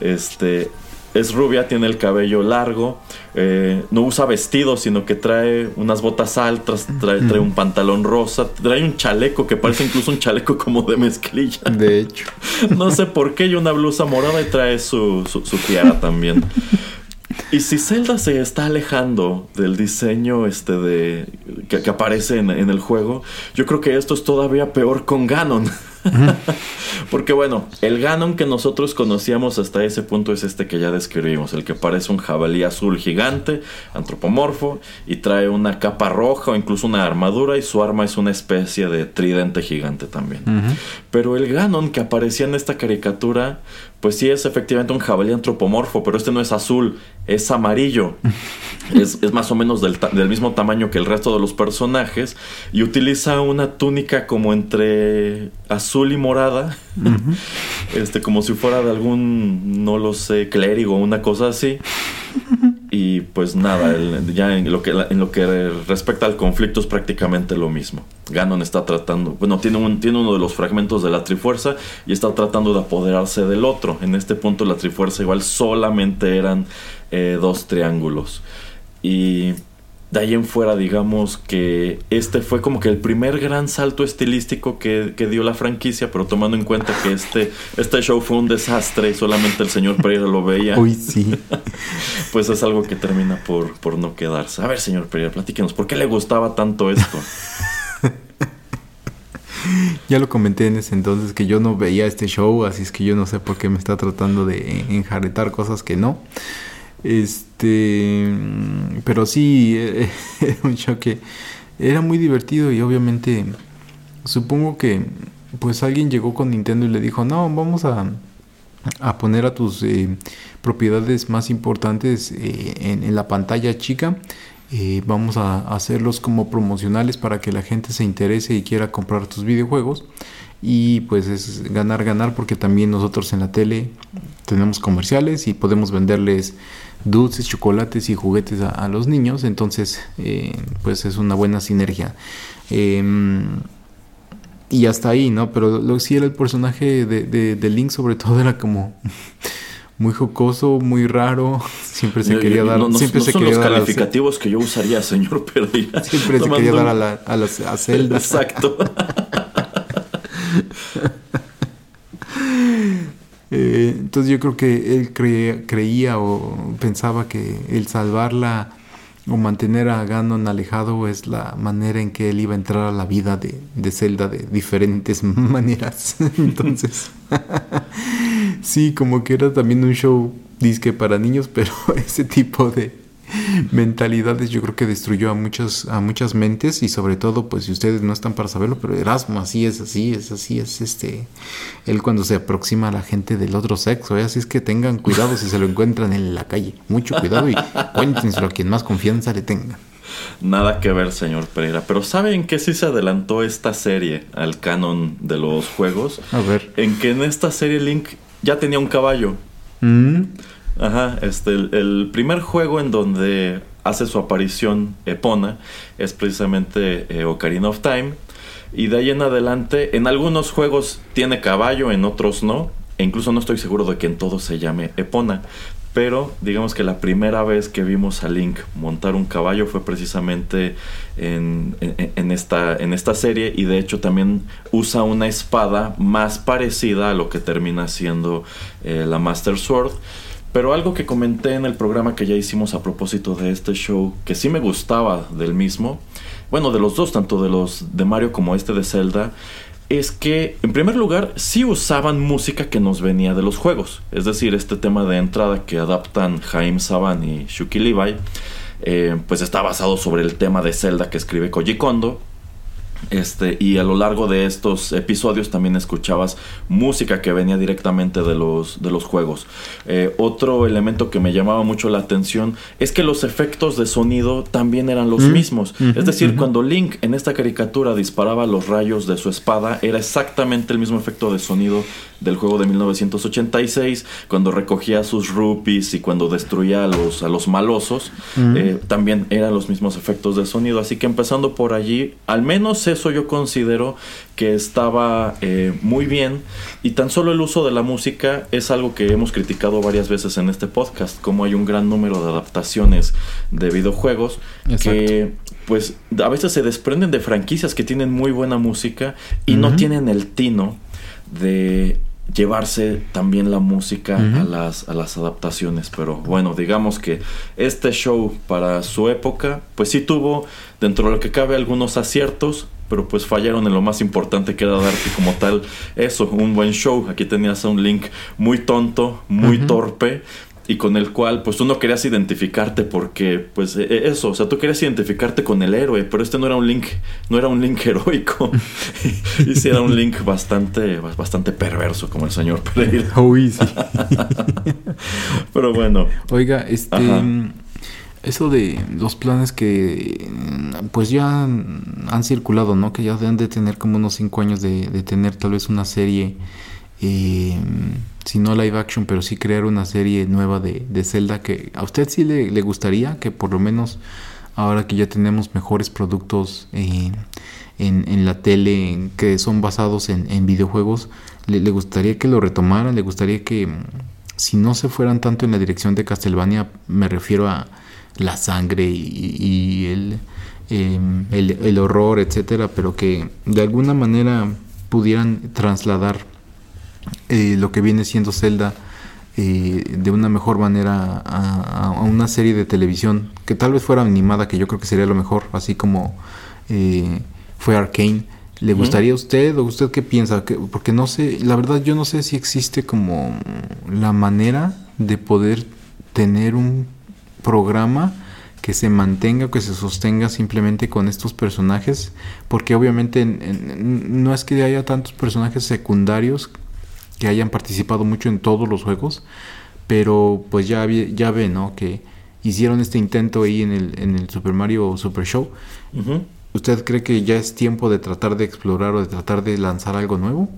Speaker 1: Este es rubia, tiene el cabello largo, eh, no usa vestido, sino que trae unas botas altas, trae, un pantalón rosa, trae un chaleco que parece incluso un chaleco como de mezclilla.
Speaker 2: De hecho.
Speaker 1: no sé por qué, y una blusa morada y trae su, su, tiara también. Y si Zelda se está alejando del diseño este de que, aparece en, en, el juego, yo creo que esto es todavía peor con Ganon. Porque bueno, el Ganon que nosotros conocíamos hasta ese punto es este que ya describimos, el que parece un jabalí azul gigante, antropomorfo, y trae una capa roja o incluso una armadura y su arma es una especie de tridente gigante también. Pero el Ganon que aparecía en esta caricatura, pues sí es efectivamente un jabalí antropomorfo, pero este no es azul, es amarillo. es, más o menos del, del mismo tamaño que el resto de los personajes y utiliza una túnica como entre azul y morada, este, como si fuera de algún, no lo sé, clérigo, una cosa así. Y pues nada, ya en lo, que, en lo que respecta al conflicto es prácticamente lo mismo. Ganon está tratando, bueno, tiene, un, tiene uno de los fragmentos de la Trifuerza y está tratando de apoderarse del otro. En este punto la Trifuerza igual solamente eran eh, dos triángulos. Y de ahí en fuera, digamos que este fue como que el primer gran salto estilístico que, dio la franquicia, pero tomando en cuenta que este, este show fue un desastre y solamente el señor Pereira lo veía.
Speaker 2: Uy, sí.
Speaker 1: pues es algo que termina por, por no quedarse. A ver, señor Pereira, platíquenos, ¿por qué le gustaba tanto esto?
Speaker 2: ya lo comenté en ese entonces que yo no veía este show, así es que yo no sé por qué me está tratando de enjaretar cosas que no. Este, pero sí, era un show que era muy divertido y obviamente supongo que pues alguien llegó con Nintendo y le dijo, no, vamos a, a poner a tus eh, propiedades más importantes eh, en, la pantalla chica eh, vamos a hacerlos como promocionales para que la gente se interese y quiera comprar tus videojuegos. Y pues es ganar, ganar, porque también nosotros en la tele tenemos comerciales y podemos venderles dulces, chocolates y juguetes a, los niños. Entonces, eh, pues es una buena sinergia. Em, y hasta ahí, ¿no? Pero lo que sí era el personaje de, de Link, sobre todo, era como muy jocoso, muy raro. Siempre se quería dar. siempre
Speaker 1: se son los calificativos que yo usaría, señor Pereira.
Speaker 2: Siempre se quería dar a, la, a, las, a Zelda.
Speaker 1: Exacto.
Speaker 2: Eh, entonces yo creo que él creía o pensaba que el salvarla o mantener a Ganon alejado es la manera en que él iba a entrar a la vida de, de Zelda de diferentes maneras. Entonces, sí, como que era también un show disque para niños, pero ese tipo de, mentalidades yo creo que destruyó a muchas a muchas mentes y sobre todo pues si ustedes no están para saberlo pero Erasmo así es así es así es este él cuando se aproxima a la gente del otro sexo ¿eh? así es que tengan cuidado si se lo encuentran en la calle mucho cuidado y cuéntenselo a quien más confianza le tenga
Speaker 1: Nada que ver, señor Pereira. Pero ¿saben que sí se adelantó esta serie al canon de los juegos?
Speaker 2: A ver.
Speaker 1: En que en esta serie Link ya tenía un caballo.
Speaker 2: Mm.
Speaker 1: Ajá, este, el, primer juego en donde hace su aparición Epona es precisamente eh, Ocarina of Time. Y de ahí en adelante, en algunos juegos tiene caballo, en otros no. E incluso no estoy seguro de que en todos se llame Epona. Pero digamos que la primera vez que vimos a Link montar un caballo fue precisamente en, esta, en esta serie. Y de hecho también usa una espada más parecida a lo que termina siendo eh, la Master Sword. Pero algo que comenté en el programa que ya hicimos a propósito de este show, que sí me gustaba del mismo, bueno, de los dos, tanto de los de Mario como este de Zelda, es que, en primer lugar, sí usaban música que nos venía de los juegos. Es decir, este tema de entrada que adaptan Jaime Saban y Shuki Levi, eh, pues está basado sobre el tema de Zelda que escribe Koji Kondo este, y a lo largo de estos episodios también escuchabas música que venía directamente de los, de los juegos. Eh, otro elemento que me llamaba mucho la atención es que los efectos de sonido también eran los mm. mismos. es decir, cuando Link en esta caricatura disparaba los rayos de su espada, era exactamente el mismo efecto de sonido del juego de 1986, cuando recogía sus rupees y cuando destruía a los, a los malosos, eh, también eran los mismos efectos de sonido. Así que empezando por allí, al menos eso yo considero que estaba eh, muy bien y tan solo el uso de la música es algo que hemos criticado varias veces en este podcast, como hay un gran número de adaptaciones de videojuegos que pues a veces se desprenden de franquicias que tienen muy buena música y no tienen el tino de llevarse también la música a, las, a las adaptaciones. Pero bueno, digamos que este show para su época, pues sí tuvo dentro de lo que cabe algunos aciertos, pero pues fallaron en lo más importante que era darte como tal eso, un buen show. Aquí tenías a un Link muy tonto, muy torpe, y con el cual pues tú no querías identificarte porque pues e, e, eso, o sea, tú querías identificarte con el héroe, pero este no era un link, no era un link heroico. y sí era un link bastante bastante perverso como el señor Pereira.
Speaker 2: Uy, sí.
Speaker 1: pero bueno.
Speaker 2: Oiga, este eso de los planes que pues ya han circulado, ¿no? Que ya deben de tener como unos 5 años de, tener tal vez una serie eh, si no live action, pero sí crear una serie nueva de, de Zelda que a usted sí le, gustaría que por lo menos ahora que ya tenemos mejores productos eh, en, en, la tele que son basados en, en videojuegos, le, le, gustaría que lo retomaran, le gustaría que si no se fueran tanto en la dirección de Castlevania, me refiero a la sangre y, y el, eh, el, el horror, etcétera, pero que de alguna manera pudieran trasladar eh, lo que viene siendo Zelda eh, de una mejor manera a, una serie de televisión que tal vez fuera animada, que yo creo que sería lo mejor, así como eh, fue Arkane. ¿Le gustaría a usted o usted qué piensa? porque no sé, la verdad yo no sé si existe como la manera de poder tener un programa que se mantenga o que se sostenga simplemente con estos personajes, porque obviamente no es que haya tantos personajes secundarios que hayan participado mucho en todos los juegos, pero pues ya, ya ve, ¿no? Que hicieron este intento ahí en el, en el Super Mario Super Show. ¿Usted cree que ya es tiempo de tratar de explorar o de tratar de lanzar algo nuevo?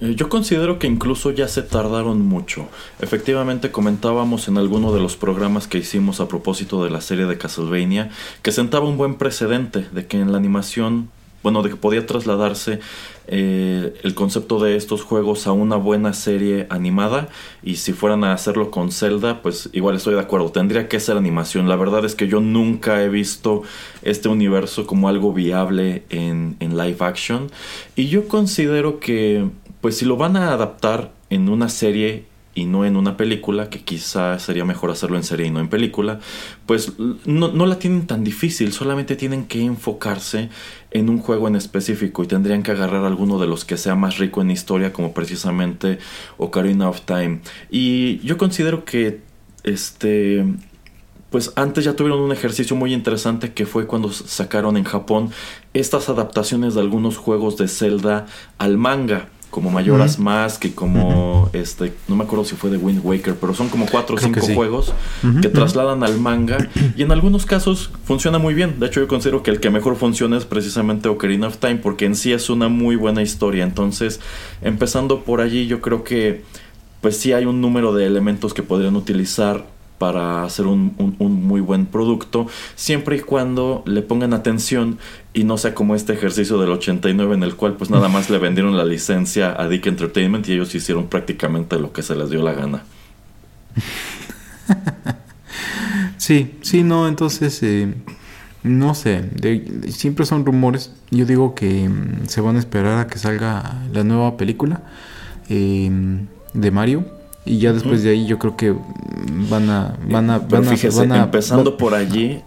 Speaker 1: Eh, yo considero que incluso ya se tardaron mucho. Efectivamente comentábamos en alguno de los programas que hicimos a propósito de la serie de Castlevania que sentaba un buen precedente de que en la animación, bueno, de que podía trasladarse eh, el concepto de estos juegos a una buena serie animada y si fueran a hacerlo con Zelda, pues igual estoy de acuerdo, tendría que ser animación. La verdad es que yo nunca he visto este universo como algo viable en, en live action y yo considero que pues si lo van a adaptar en una serie y no en una película, que quizá sería mejor hacerlo en serie y no en película, pues no, la tienen tan difícil, solamente tienen que enfocarse en un juego en específico y tendrían que agarrar alguno de los que sea más rico en historia, como precisamente Ocarina of Time. Y yo considero que este pues antes ya tuvieron un ejercicio muy interesante que fue cuando sacaron en Japón estas adaptaciones de algunos juegos de Zelda al manga como Mayoras Mask y como este no me acuerdo si fue de Wind Waker pero son como cuatro o cinco juegos que trasladan al manga y en algunos casos funciona muy bien. De hecho yo considero que el que mejor funciona es precisamente Ocarina of Time porque en sí es una muy buena historia. Entonces empezando por allí yo creo que pues sí hay un número de elementos que podrían utilizar para hacer un, muy buen producto, siempre y cuando le pongan atención y no sea como este ejercicio del 89 en el cual pues nada más le vendieron la licencia a Dick Entertainment y ellos hicieron prácticamente lo que se les dio la gana.
Speaker 2: Sí, sí, no, entonces, eh, no sé, siempre son rumores. Yo digo que mm, se van a esperar a que salga la nueva película eh, de Mario y ya después de ahí yo creo que van a van a, van
Speaker 1: a, empezando por allí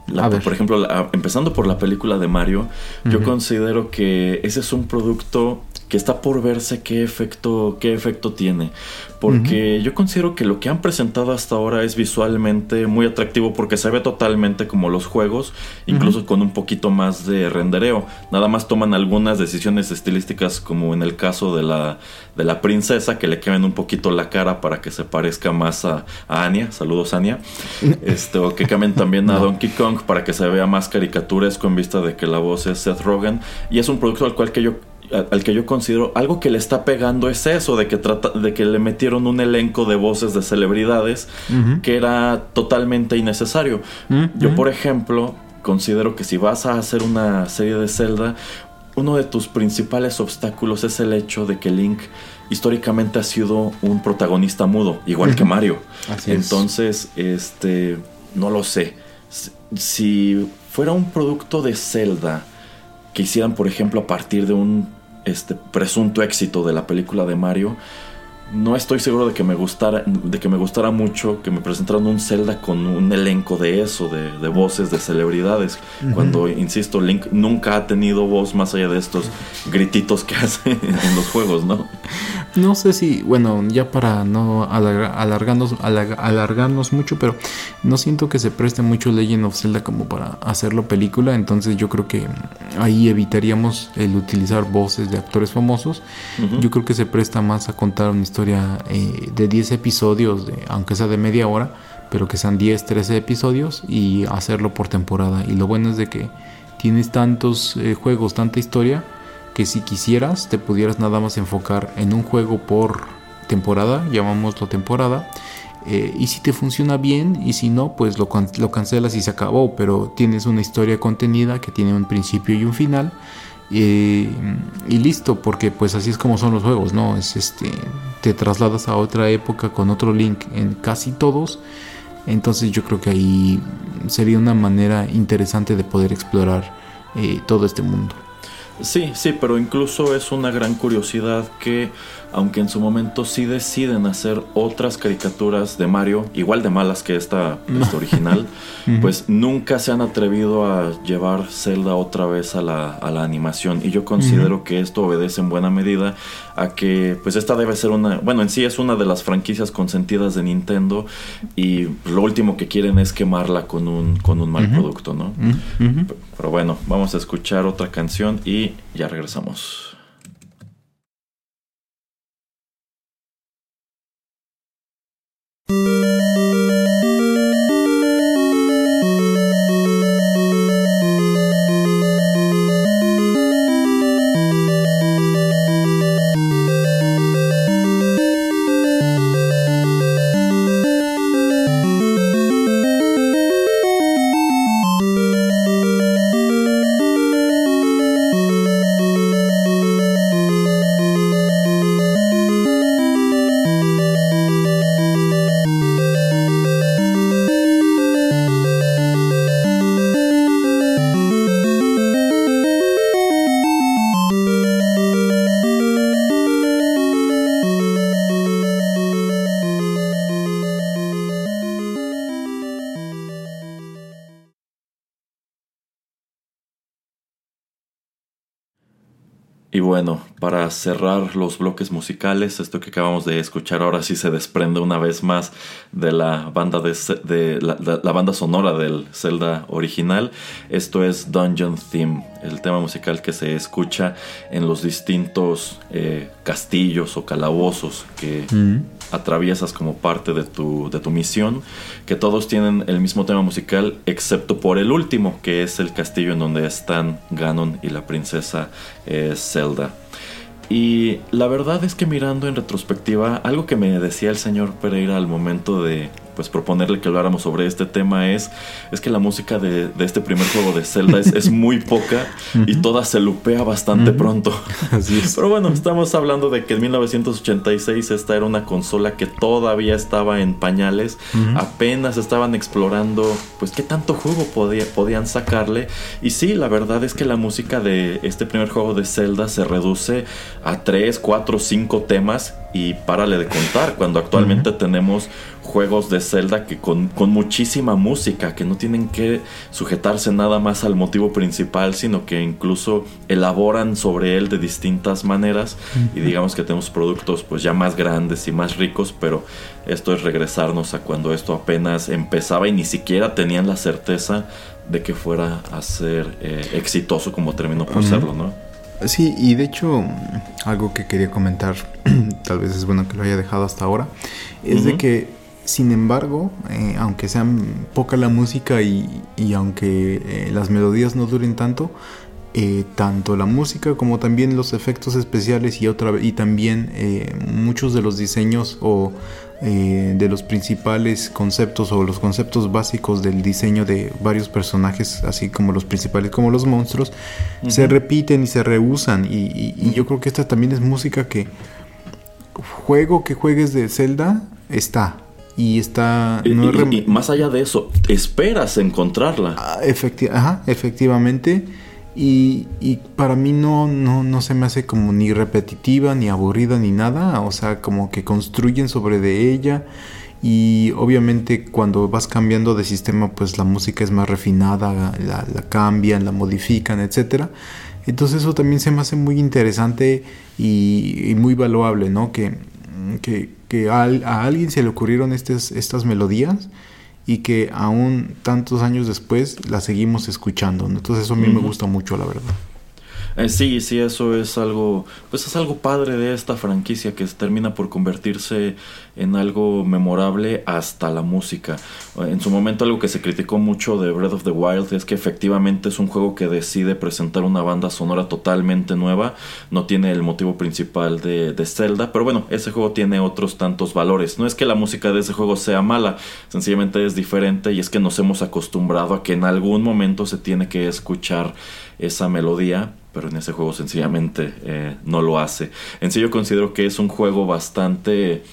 Speaker 1: por ejemplo empezando por la película de Mario yo considero que ese es un producto que está por verse qué efecto qué efecto tiene. Porque yo considero que lo que han presentado hasta ahora es visualmente muy atractivo porque se ve totalmente como los juegos, incluso con un poquito más de rendereo. Nada más toman algunas decisiones estilísticas como en el caso de la, de la princesa, que le quemen un poquito la cara para que se parezca más a, Anya, saludos Anya, este, o que cambien también a Donkey Kong para que se vea más caricaturesco en vista de que la voz es Seth Rogen, y es un producto al cual que yo al que yo considero algo que le está pegando es eso de que trata de que le metieron un elenco de voces de celebridades que era totalmente innecesario. Yo por ejemplo considero que si vas a hacer una serie de Zelda uno de tus principales obstáculos es el hecho de que Link históricamente ha sido un protagonista mudo, igual que Mario. Entonces, este, no lo sé. Si fuera un producto de Zelda que hicieran, por ejemplo, a partir de un este presunto éxito de la película de Mario, no estoy seguro de que me gustara, de que me gustara mucho que me presentaran un Zelda con un elenco de eso, de, voces de celebridades. Cuando, insisto, Link nunca ha tenido voz más allá de estos grititos que hace en los juegos, ¿no?
Speaker 2: No sé si, bueno, ya para no alargarnos, alargarnos mucho, pero no siento que se preste mucho Legend of Zelda como para hacerlo película, entonces yo creo que ahí evitaríamos el utilizar voces de actores famosos. Yo creo que se presta más a contar una historia eh, de 10 episodios, de, aunque sea de media hora, pero que sean 10, 13 episodios y hacerlo por temporada. Y lo bueno es de que tienes tantos eh, juegos, tanta historia que si quisieras te pudieras nada más enfocar en un juego por temporada, llamámoslo temporada, eh, y si te funciona bien y si no, pues lo, lo cancelas y se acabó, pero tienes una historia contenida que tiene un principio y un final. y listo, porque pues así es como son los juegos, ¿no? Es este, te trasladas a otra época con otro link en casi todos. Entonces yo creo que ahí sería una manera interesante de poder explorar eh, todo este mundo.
Speaker 1: Sí, sí, pero incluso es una gran curiosidad que aunque en su momento sí deciden hacer otras caricaturas de Mario, igual de malas que esta, original, pues nunca se han atrevido a llevar Zelda otra vez a la, a la animación. Y yo considero que esto obedece en buena medida a que pues esta debe ser una, bueno, en sí es una de las franquicias consentidas de Nintendo y lo último que quieren es quemarla con un, con un mal producto, ¿no? Pero bueno, vamos a escuchar otra canción y ya regresamos. Para cerrar los bloques musicales, esto que acabamos de escuchar ahora sí se desprende una vez más de la banda de, la, banda sonora del Zelda original. Esto es Dungeon Theme, el tema musical que se escucha en los distintos eh, castillos o calabozos que atraviesas como parte de tu, de tu misión, que todos tienen el mismo tema musical excepto por el último, que es el castillo en donde están Ganon y la princesa eh, Zelda. Y la verdad es que mirando en retrospectiva, algo que me decía el señor Pereira al momento de pues proponerle que habláramos sobre este tema es, es que la música de, este primer juego de Zelda es, muy poca y toda se lupea bastante pronto.
Speaker 2: Así es.
Speaker 1: Pero bueno, estamos hablando de que en 1986 esta era una consola que todavía estaba en pañales, apenas estaban explorando pues qué tanto juego podía, podían sacarle. Y sí, la verdad es que la música de este primer juego de Zelda se reduce a 3, 4, 5 temas y párale de contar cuando actualmente tenemos juegos de Zelda que con, muchísima música, que no tienen que sujetarse nada más al motivo principal, sino que incluso elaboran sobre él de distintas maneras. Y digamos que tenemos productos pues ya más grandes y más ricos, pero esto es regresarnos a cuando esto apenas empezaba y ni siquiera tenían la certeza de que fuera a ser eh, exitoso como terminó por serlo, ¿no?
Speaker 2: Sí, y de hecho, algo que quería comentar, tal vez es bueno que lo haya dejado hasta ahora, es de que sin embargo, eh, aunque sea poca la música y, aunque eh, las melodías no duren tanto, eh, tanto la música como también los efectos especiales y otra y también muchos de los diseños o de los principales conceptos o los conceptos básicos del diseño de varios personajes, así como los principales como los monstruos, se repiten y se reusan. Y, y yo creo que esta también es música que juego que juegues de Zelda está y está...
Speaker 1: y, más allá de eso, esperas encontrarla.
Speaker 2: Ah, ajá, efectivamente. Y, y, para mí no, no, no se me hace como ni repetitiva, ni aburrida, ni nada. O sea, como que construyen sobre de ella. Y obviamente cuando vas cambiando de sistema, pues la música es más refinada, la, la cambian, la modifican, etcétera. Entonces eso también se me hace muy interesante y, y muy valuable, ¿no? Que, que, que a, alguien se le ocurrieron estas, estas melodías y que aún tantos años después las seguimos escuchando. Entonces eso a mí me gusta mucho, la verdad.
Speaker 1: Eh, sí, sí, eso es algo, pues es algo padre de esta franquicia que termina por convertirse en algo memorable hasta la música. En su momento algo que se criticó mucho de Breath of the Wild es que efectivamente es un juego que decide presentar una banda sonora totalmente nueva, no tiene el motivo principal de, Zelda, pero bueno, ese juego tiene otros tantos valores. No es que la música de ese juego sea mala, sencillamente es diferente y es que nos hemos acostumbrado a que en algún momento se tiene que escuchar esa melodía pero en ese juego sencillamente eh, no lo hace. En sí yo considero que es un juego bastante,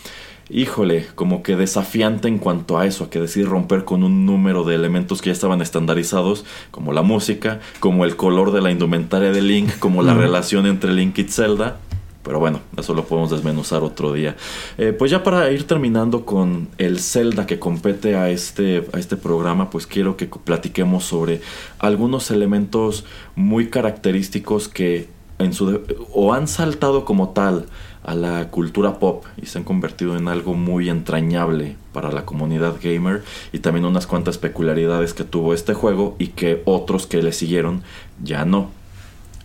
Speaker 1: híjole, como que desafiante en cuanto a eso, a que decir romper con un número de elementos que ya estaban estandarizados, como la música, como el color de la indumentaria de Link, como la relación entre Link y Zelda, pero bueno, eso lo podemos desmenuzar otro día. Eh, pues ya para ir terminando con el Zelda que compete a este, a este programa, pues quiero que platiquemos sobre algunos elementos muy característicos que en su o han saltado como tal a la cultura pop y se han convertido en algo muy entrañable para la comunidad gamer y también unas cuantas peculiaridades que tuvo este juego y que otros que le siguieron ya no.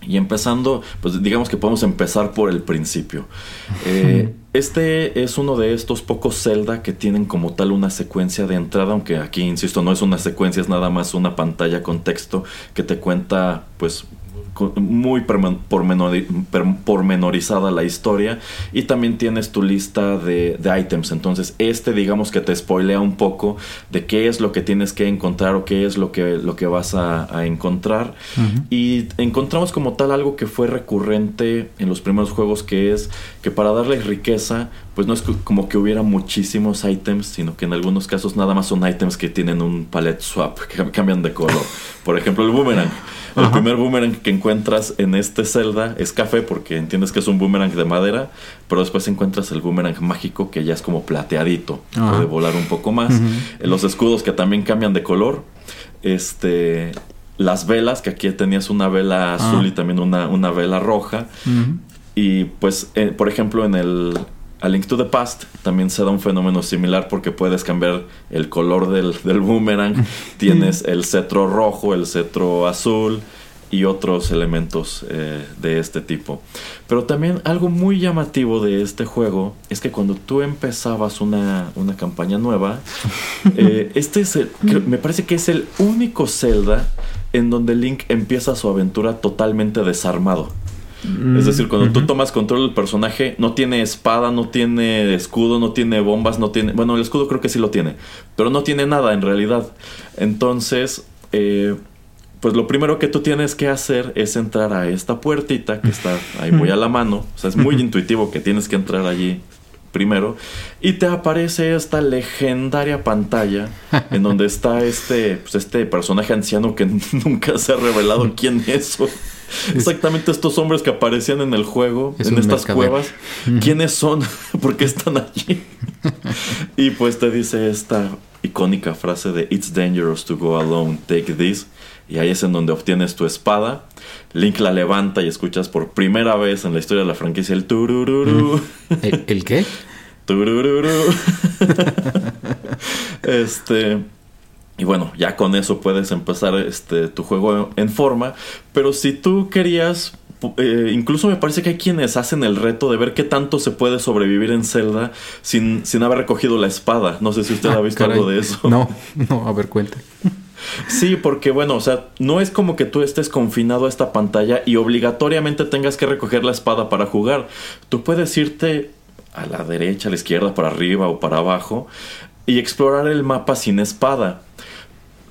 Speaker 1: Y empezando, pues digamos que podemos empezar por el principio. Eh, este es uno de estos pocos Zelda que tienen como tal una secuencia de entrada, aunque aquí, insisto, no es una secuencia, es nada más una pantalla con texto que te cuenta pues muy pormenorizada la historia y también tienes tu lista de, de, items. Entonces, este digamos que te spoilea un poco de qué es lo que tienes que encontrar o qué es lo que, lo que vas a, encontrar. Y encontramos como tal algo que fue recurrente en los primeros juegos, que es que para darle riqueza, pues no es como que hubiera muchísimos items, sino que en algunos casos nada más son items que tienen un palette swap, que cambian de color. Por ejemplo, el boomerang. El primer boomerang que encuentras en este Zelda es café porque entiendes que es un boomerang de madera, pero después encuentras el boomerang mágico que ya es como plateadito, puede volar un poco más. Los escudos que también cambian de color. Este las velas, que aquí tenías una vela azul
Speaker 2: Ah.
Speaker 1: y también una, una vela roja. Y pues, eh, por ejemplo, en el A Link to the Past también se da un fenómeno similar porque puedes cambiar el color del, del boomerang. Tienes el cetro rojo, el cetro azul y otros elementos eh, de este tipo. Pero también algo muy llamativo de este juego es que cuando tú empezabas una, una campaña nueva, eh, este es el- me parece que es el único Zelda en donde Link empieza su aventura totalmente desarmado. Es decir, cuando tú tomas control del personaje, no tiene espada, no tiene escudo, no tiene bombas, no tiene... Bueno, el escudo creo que sí lo tiene, pero no tiene nada en realidad. Entonces, eh, pues lo primero que tú tienes que hacer es entrar a esta puertita que está ahí muy a la mano. O sea, es muy intuitivo que tienes que entrar allí primero. Y te aparece esta legendaria pantalla en donde está este, pues este personaje anciano que nunca se ha revelado quién es. Exactamente estos hombres que aparecían en el juego,
Speaker 2: Es
Speaker 1: en estas
Speaker 2: mercader.
Speaker 1: cuevas. ¿Quiénes son? ¿Por qué están allí? y pues te dice esta icónica frase de It's dangerous to go alone, take this. Y ahí es en donde obtienes tu espada. Link la levanta y escuchas por primera vez en la historia de la franquicia el turururu.
Speaker 2: ¿El, el qué?
Speaker 1: Turururu. este. Y bueno, ya con eso puedes empezar este, tu juego en forma. Pero si tú querías. eh, incluso me parece que hay quienes hacen el reto de ver qué tanto se puede sobrevivir en Zelda sin, sin haber recogido la espada. No sé si usted ha
Speaker 2: Ah,
Speaker 1: visto
Speaker 2: caray.
Speaker 1: algo de eso.
Speaker 2: No, no, a ver, cuente.
Speaker 1: Sí, porque bueno, o sea, no es como que tú estés confinado a esta pantalla y obligatoriamente tengas que recoger la espada para jugar. Tú puedes irte a la derecha, a la izquierda, para arriba o para abajo y explorar el mapa sin espada.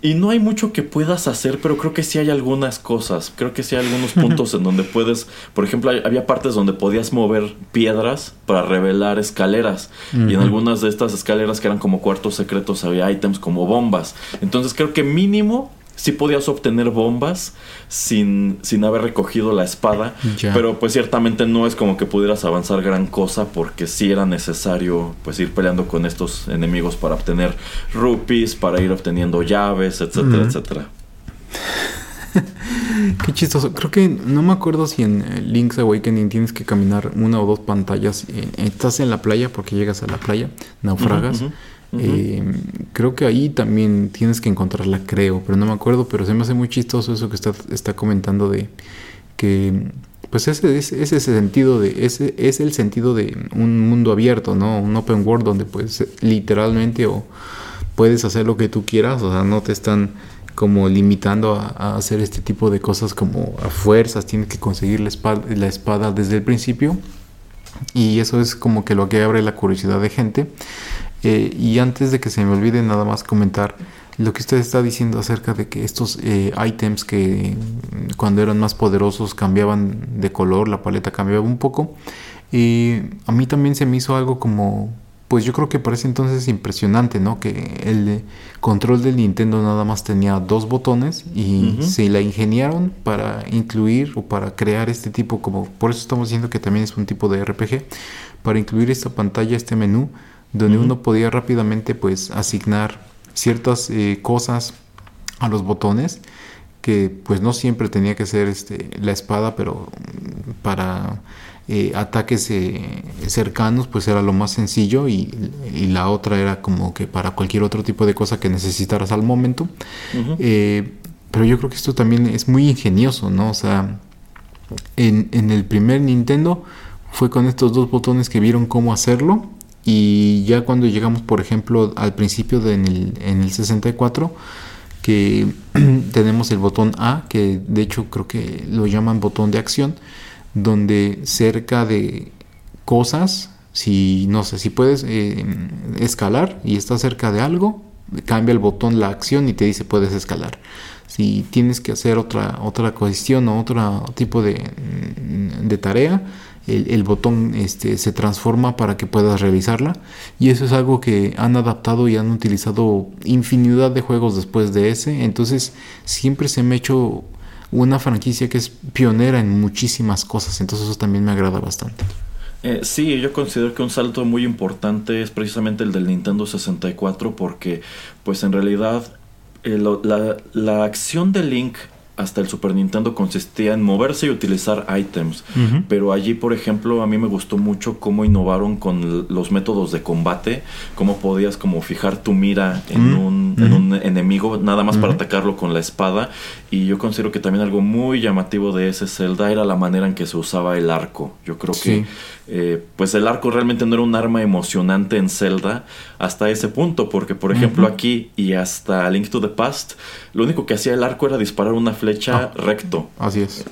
Speaker 1: Y no hay mucho que puedas hacer, pero creo que sí hay algunas cosas. Creo que sí hay algunos puntos en donde puedes, por ejemplo, hay- había partes donde podías mover piedras para revelar escaleras. Y en algunas de estas escaleras que eran como cuartos secretos había ítems como bombas. Entonces creo que mínimo sí podías obtener bombas sin, sin haber recogido la espada. Pero pues ciertamente no es como que pudieras avanzar gran cosa porque sí era necesario pues ir peleando con estos enemigos para obtener rupees, para ir obteniendo llaves, etcétera, etcétera.
Speaker 2: Qué chistoso. Creo que no me acuerdo si en eh, Link's Awakening tienes que caminar una o dos pantallas. Eh, estás en la playa porque llegas a la playa, naufragas. Eh, creo que ahí también tienes que encontrarla, creo, pero no me acuerdo. Pero se me hace muy chistoso eso que está, está comentando de que, pues ese es ese sentido de ese es el sentido de un mundo abierto, no, un open world donde pues literalmente o puedes hacer lo que tú quieras, o sea, no te están como limitando a, a hacer este tipo de cosas como a fuerzas, tienes que conseguir la espada, la espada desde el principio y eso es como que lo que abre la curiosidad de gente. Eh, y antes de que se me olvide nada más comentar lo que usted está diciendo acerca de que estos eh, ítems que mm, cuando eran más poderosos cambiaban de color, la paleta cambiaba un poco. Eh, a mí también se me hizo algo como, pues yo creo que parece entonces impresionante, ¿no? Que el control del Nintendo nada más tenía dos botones y se la ingeniaron para incluir o para crear este tipo, como por eso estamos diciendo que también es un tipo de RPG, para incluir esta pantalla, este menú, donde uno podía rápidamente pues asignar ciertas eh, cosas a los botones que pues no siempre tenía que ser este, la espada, pero mm, para eh, ataques eh, cercanos pues era lo más sencillo y, y la otra era como que para cualquier otro tipo de cosa que necesitaras al momento. Eh, pero yo creo que esto también es muy ingenioso, ¿no? O sea, en, en el primer Nintendo fue con estos dos botones que vieron cómo hacerlo. Y ya cuando llegamos, por ejemplo, al principio de en, el, en el 64, que tenemos el botón A, que de hecho creo que lo llaman botón de acción, donde cerca de cosas, si no sé, si puedes eh, escalar y estás cerca de algo, cambia el botón la acción y te dice puedes escalar. Si tienes que hacer otra, otra cuestión o otro tipo de, de tarea, el, botón este, se transforma para que puedas realizarla. Y eso es algo que han adaptado y han utilizado infinidad de juegos después de ese. Entonces siempre se me ha hecho una franquicia que es pionera en muchísimas cosas. Entonces eso también me agrada bastante.
Speaker 1: Eh, sí, yo considero que un salto muy importante es precisamente el del Nintendo 64 porque pues en realidad eh, la, la acción de Link hasta el Super Nintendo consistía en moverse y utilizar items. Pero allí, por ejemplo, a mí me gustó mucho cómo innovaron con los métodos de combate, cómo podías como fijar tu mira en, un, en un enemigo nada más para atacarlo con la espada. Y yo considero que también algo muy llamativo de ese Zelda era la manera en que se usaba el arco. Yo creo que eh, pues el arco realmente no era un arma emocionante en Zelda hasta ese punto, porque por ejemplo aquí y hasta Link to the Past, lo único que hacía el arco era disparar una flecha ah, recto.
Speaker 2: Así es.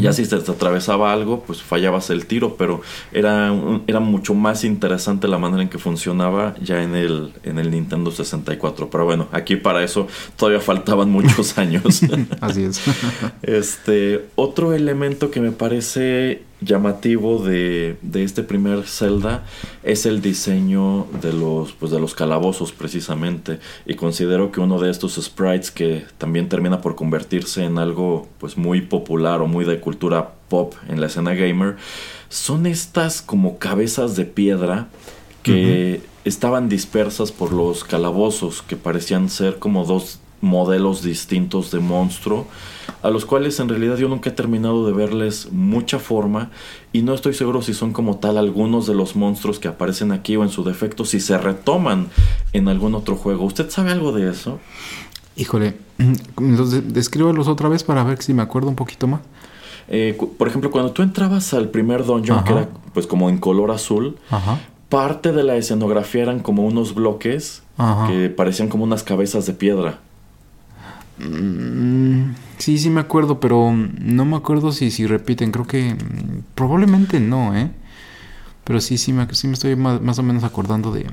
Speaker 1: Ya si se te atravesaba algo, pues fallabas el tiro, pero era, era mucho más interesante la manera en que funcionaba ya en el, en el Nintendo 64. Pero bueno, aquí para eso todavía faltaban muchos años.
Speaker 2: Así es.
Speaker 1: este, otro elemento que me parece llamativo de, de, este primer Zelda es el diseño de los, pues de los calabozos precisamente. Y considero que uno de estos sprites que también termina por convertirse en algo pues muy popular o muy de cultura pop en la escena gamer son estas como cabezas de piedra que estaban dispersas por los calabozos que parecían ser como dos modelos distintos de monstruo, a los cuales en realidad yo nunca he terminado de verles mucha forma y no estoy seguro si son como tal algunos de los monstruos que aparecen aquí o en su defecto si se retoman en algún otro juego. ¿Usted sabe algo de eso?
Speaker 2: Híjole, los descríbelos otra vez para ver si me acuerdo un poquito más.
Speaker 1: Eh, por ejemplo, cuando tú entrabas al primer dungeon, que era pues como en color azul, parte de la escenografía eran como unos bloques que parecían como unas cabezas de piedra.
Speaker 2: Mm, sí, sí me acuerdo, pero no me acuerdo si, si repiten. Creo que mm, probablemente no, ¿eh? Pero sí, sí me, sí me estoy más, o menos acordando de,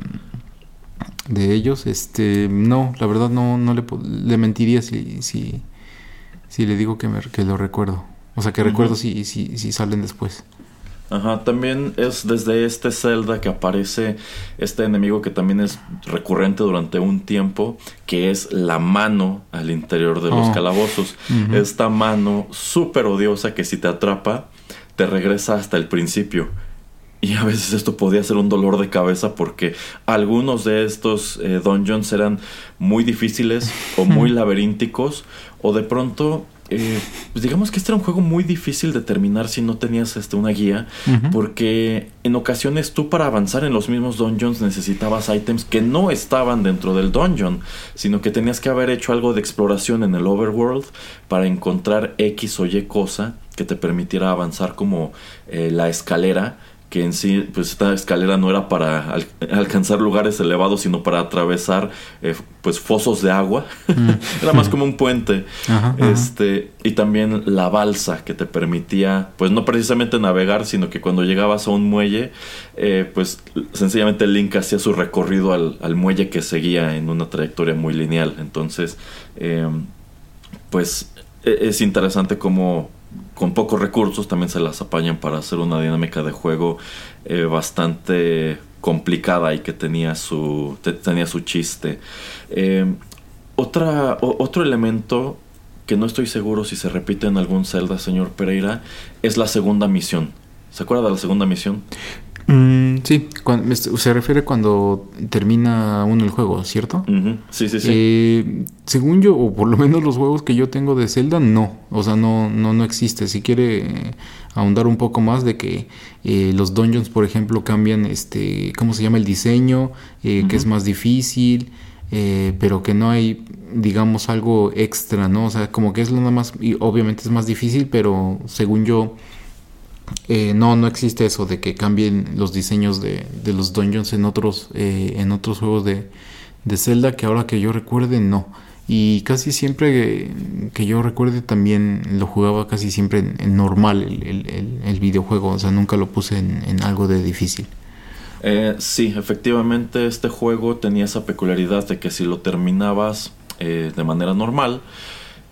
Speaker 2: de ellos. Este, no, la verdad no, no le, le mentiría si, si, si le digo que, me, que lo recuerdo. O sea, que recuerdo si, si, si salen después.
Speaker 1: Ajá, también es desde este Zelda que aparece este enemigo que también es recurrente durante un tiempo, que es la mano al interior de los oh. calabozos. Esta mano súper odiosa que si te atrapa, te regresa hasta el principio. Y a veces esto podía ser un dolor de cabeza porque algunos de estos eh, dungeons eran muy difíciles o muy laberínticos o de pronto eh, pues digamos que este era un juego muy difícil de terminar si no tenías este, una guía, porque en ocasiones tú para avanzar en los mismos dungeons necesitabas items que no estaban dentro del dungeon, sino que tenías que haber hecho algo de exploración en el overworld para encontrar X o Y cosa que te permitiera avanzar como eh, la escalera que en sí, pues esta escalera no era para alcanzar lugares elevados, sino para atravesar eh, pues fosos de agua. Mm. era más como un puente. este, y también la balsa que te permitía, pues no precisamente navegar, sino que cuando llegabas a un muelle, eh, pues sencillamente el Link hacía su recorrido al, al, muelle que seguía en una trayectoria muy lineal. Entonces, em, pues e, es interesante cómo con pocos recursos también se las apañan para hacer una dinámica de juego eh, bastante complicada y que tenía su, tenía su chiste. Eh, otra, otro elemento que no estoy seguro si se repite en algún Zelda, señor Pereira, es la segunda misión. ¿Se acuerda de la segunda misión?
Speaker 2: Mm, sí, se refiere cuando termina uno el juego, ¿cierto?
Speaker 1: Sí, sí, sí.
Speaker 2: Eh, según yo, o por lo menos los juegos que yo tengo de Zelda, no. O sea, no, no, no existe. Si quiere eh, ahondar un poco más de que eh, los dungeons, por ejemplo, cambian, este, ¿cómo se llama? El diseño, que es más difícil, pero que no hay, digamos, algo extra, ¿no? O sea, como que es lo nada más, y obviamente es más difícil, pero según yo eh, no, no existe eso de que cambien los diseños de, los dungeons en otros, eh, en otros juegos de, Zelda que ahora que yo recuerde no. Y casi siempre que, yo recuerde también lo jugaba casi siempre en, normal el, videojuego, o sea, nunca lo puse en, algo de difícil.
Speaker 1: Eh, sí, efectivamente este juego tenía esa peculiaridad de que si lo terminabas de manera normal,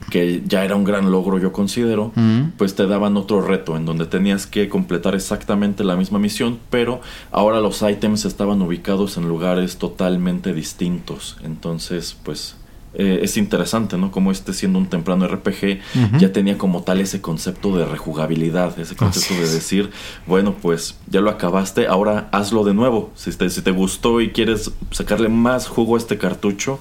Speaker 1: que ya era un gran logro yo considero, pues te daban otro reto en donde tenías que completar exactamente la misma misión, pero ahora los ítems estaban ubicados en lugares totalmente distintos. Entonces, pues eh, es interesante, ¿no? Como este siendo un temprano RPG ya tenía como tal ese concepto de rejugabilidad, ese concepto de decir, bueno, pues ya lo acabaste, ahora hazlo de nuevo. Si te, si te gustó y quieres sacarle más jugo a este cartucho,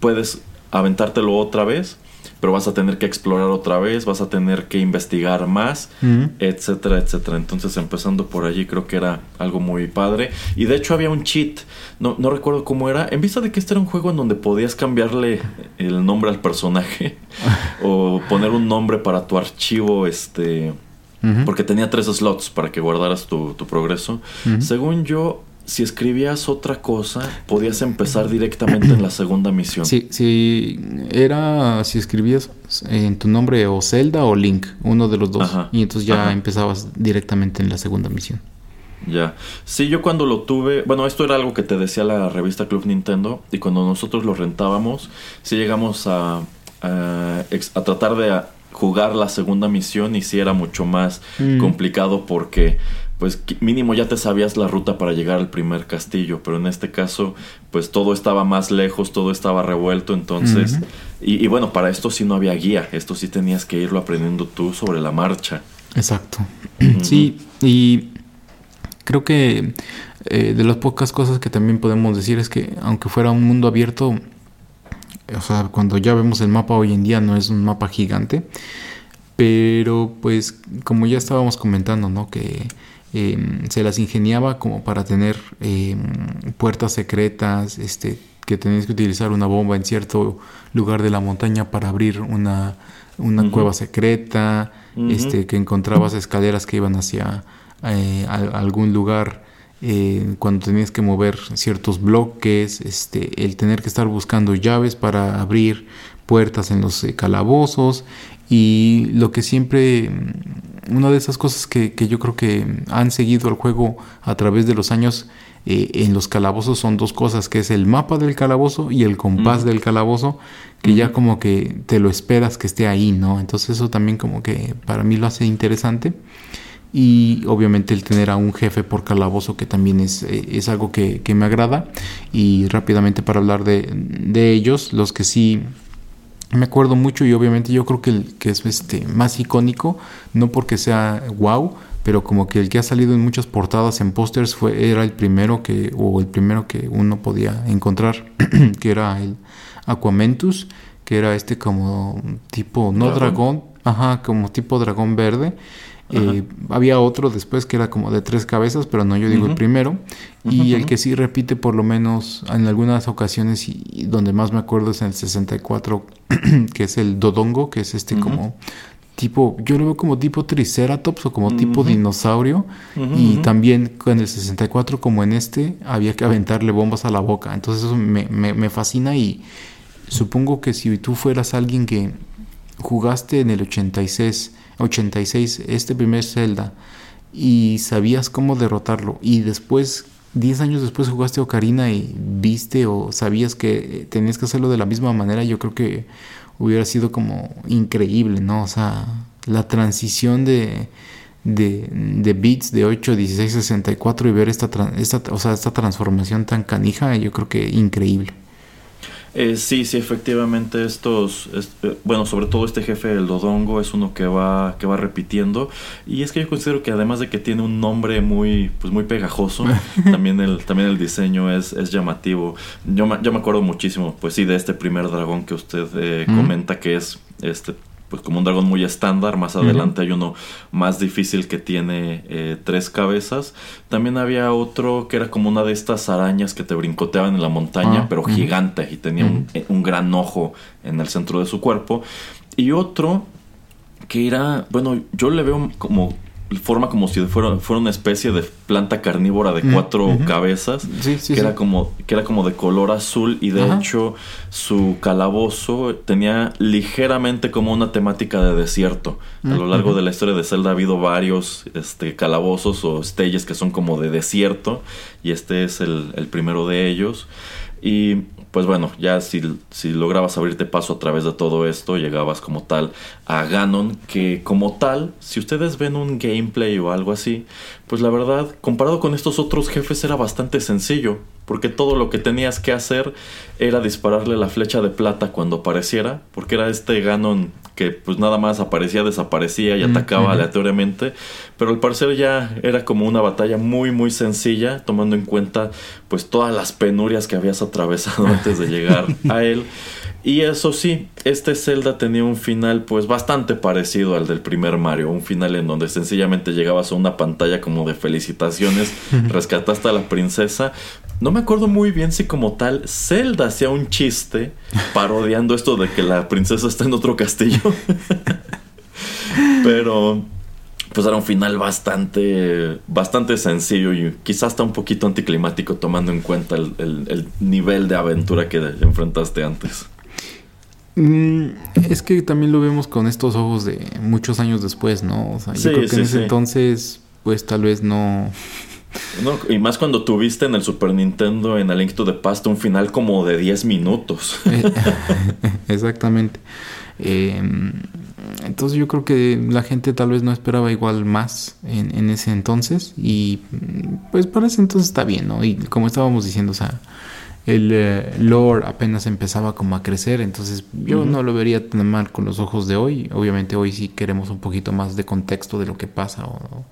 Speaker 1: puedes aventártelo otra vez pero vas a tener que explorar otra vez, vas a tener que investigar más, etcétera, etcétera. Entonces, empezando por allí, creo que era algo muy padre. Y de hecho, había un cheat, no, no recuerdo cómo era, en vista de que este era un juego en donde podías cambiarle el nombre al personaje o poner un nombre para tu archivo, este. Porque tenía tres slots para que guardaras tu, tu progreso. Según yo, si escribías otra cosa, podías empezar directamente en la segunda misión.
Speaker 2: Sí, sí, era si escribías en tu nombre o Zelda o Link, uno de los dos.
Speaker 1: Ajá,
Speaker 2: y entonces ya
Speaker 1: ajá.
Speaker 2: empezabas directamente en la segunda misión.
Speaker 1: Ya. Sí, yo cuando lo tuve, bueno, esto era algo que te decía la revista Club Nintendo y cuando nosotros lo rentábamos, sí llegamos a, a, tratar de jugar la segunda misión y sí era mucho más
Speaker 2: Mm.
Speaker 1: complicado porque pues mínimo ya te sabías la ruta para llegar al primer castillo, pero en este caso pues todo estaba más lejos, todo estaba revuelto, entonces y bueno, para esto sí no había guía, esto sí tenías que irlo aprendiendo tú sobre la marcha.
Speaker 2: Exacto. Sí, y creo que eh, de las pocas cosas que también podemos decir es que aunque fuera un mundo abierto, o sea, cuando ya vemos el mapa hoy en día no es un mapa gigante, pero pues como ya estábamos comentando, ¿no? Que eh, se las ingeniaba como para tener eh, puertas secretas, este, que tenías que utilizar una bomba en cierto lugar de la montaña para abrir una, una cueva secreta, este, que encontrabas escaleras que iban hacia eh, a- algún lugar eh, cuando tenías que mover ciertos bloques, este, el tener que estar buscando llaves para abrir puertas en los eh, calabozos y lo que siempre, mm, una de esas cosas que, que yo creo que han seguido el juego a través de los años eh, en los calabozos son dos cosas, que es el mapa del calabozo y el compás del calabozo, que ya como que te lo esperas que esté ahí, ¿no? Entonces eso también como que para mí lo hace interesante. Y obviamente el tener a un jefe por calabozo que también es, eh, es algo que, que me agrada. Y rápidamente para hablar de, de ellos, los que sí me acuerdo mucho y obviamente yo creo que el que es este más icónico, no porque sea wow, pero como que el que ha salido en muchas portadas en pósters fue era el primero que o el primero que uno podía encontrar, que era el Aquamentus, que era este como tipo no
Speaker 1: Dragón.
Speaker 2: dragón, ajá, como tipo dragón verde. Eh, había otro después que era como de tres cabezas, pero no, yo digo el primero. Y el que sí repite por lo menos en algunas ocasiones y, y donde más me acuerdo es en el 64, que es el Dodongo, que es este como tipo, yo lo veo como tipo Triceratops o como tipo dinosaurio. Y también con el 64 como en este había que aventarle bombas a la boca. Entonces eso me, me- me fascina y supongo que si tú fueras alguien que jugaste en el 86, 86 este primer Zelda y sabías cómo derrotarlo y después 10 años después jugaste Ocarina y viste o sabías que tenías que hacerlo de la misma manera, yo creo que hubiera sido como increíble, ¿no? O sea, la transición de, de, de bits de 8, 16, 64 y ver esta, esta, o sea, esta transformación tan canija, yo creo que increíble.
Speaker 1: Eh, sí, sí, efectivamente estos, es- eh, bueno, sobre todo este jefe del Dodongo es uno que va, que va repitiendo y es que yo considero que además de que tiene un nombre muy, pues muy pegajoso, también el, también el diseño es, es llamativo. Yo me, yo me acuerdo muchísimo, pues sí, de este primer dragón que usted eh, comenta que es este pues como un dragón muy estándar, más adelante hay uno más difícil que tiene eh, tres cabezas. También había otro que era como una de estas arañas que te brincoteaban en la montaña,
Speaker 2: Ah,
Speaker 1: pero gigante y tenía un gran ojo en el centro de su cuerpo. Y otro que era, bueno, yo le veo como forma como si fuera, fuera una especie de planta carnívora de cuatro cabezas
Speaker 2: Sí, sí,
Speaker 1: que
Speaker 2: sí.
Speaker 1: era como que era como de color azul y de
Speaker 2: Ajá.
Speaker 1: hecho su calabozo tenía ligeramente como una temática de desierto. A lo
Speaker 2: Mm,
Speaker 1: largo de la historia de Zelda ha habido varios este, calabozos o stages que son como de desierto y este es el, el primero de ellos. Y pues bueno, ya si, lograbas abrirte paso a través de todo esto, llegabas como tal a Ganon, que como tal, si ustedes ven un gameplay o algo así, pues la verdad, comparado con estos otros jefes era bastante sencillo, porque todo lo que tenías que hacer era dispararle la flecha de plata cuando apareciera, porque era este Ganon que pues nada más aparecía, desaparecía y
Speaker 2: Mm,
Speaker 1: atacaba aleatoriamente, pero al parecer ya era como una batalla muy muy sencilla, tomando en cuenta pues todas las penurias que habías atravesado antes de llegar a él. Y eso sí, este Zelda tenía un final pues bastante parecido al del primer Mario, un final en donde sencillamente llegabas a una pantalla como de felicitaciones, rescataste a la princesa. No me acuerdo muy bien si como tal Zelda hacía un chiste parodiando esto de que la princesa está en otro castillo. Pero pues era un final bastante, bastante sencillo y quizás hasta un poquito anticlimático tomando en cuenta el, el nivel de aventura que enfrentaste antes.
Speaker 2: Mm, es que también lo vemos con estos ojos de muchos años después, ¿no? O sea, yo creo que en ese entonces, pues tal vez no...
Speaker 1: no. Y más cuando tuviste en el Super Nintendo, en A Link to the Past, un final como de 10 minutos.
Speaker 2: Exactamente. Em, entonces yo creo que la gente tal vez no esperaba igual más en, en, ese entonces y pues para ese entonces está bien, ¿no? Y como estábamos diciendo, o sea, el eh, lore apenas empezaba como a crecer, entonces yo no lo vería tan mal con los ojos de hoy. Obviamente hoy sí queremos un poquito más de contexto de lo que pasa o,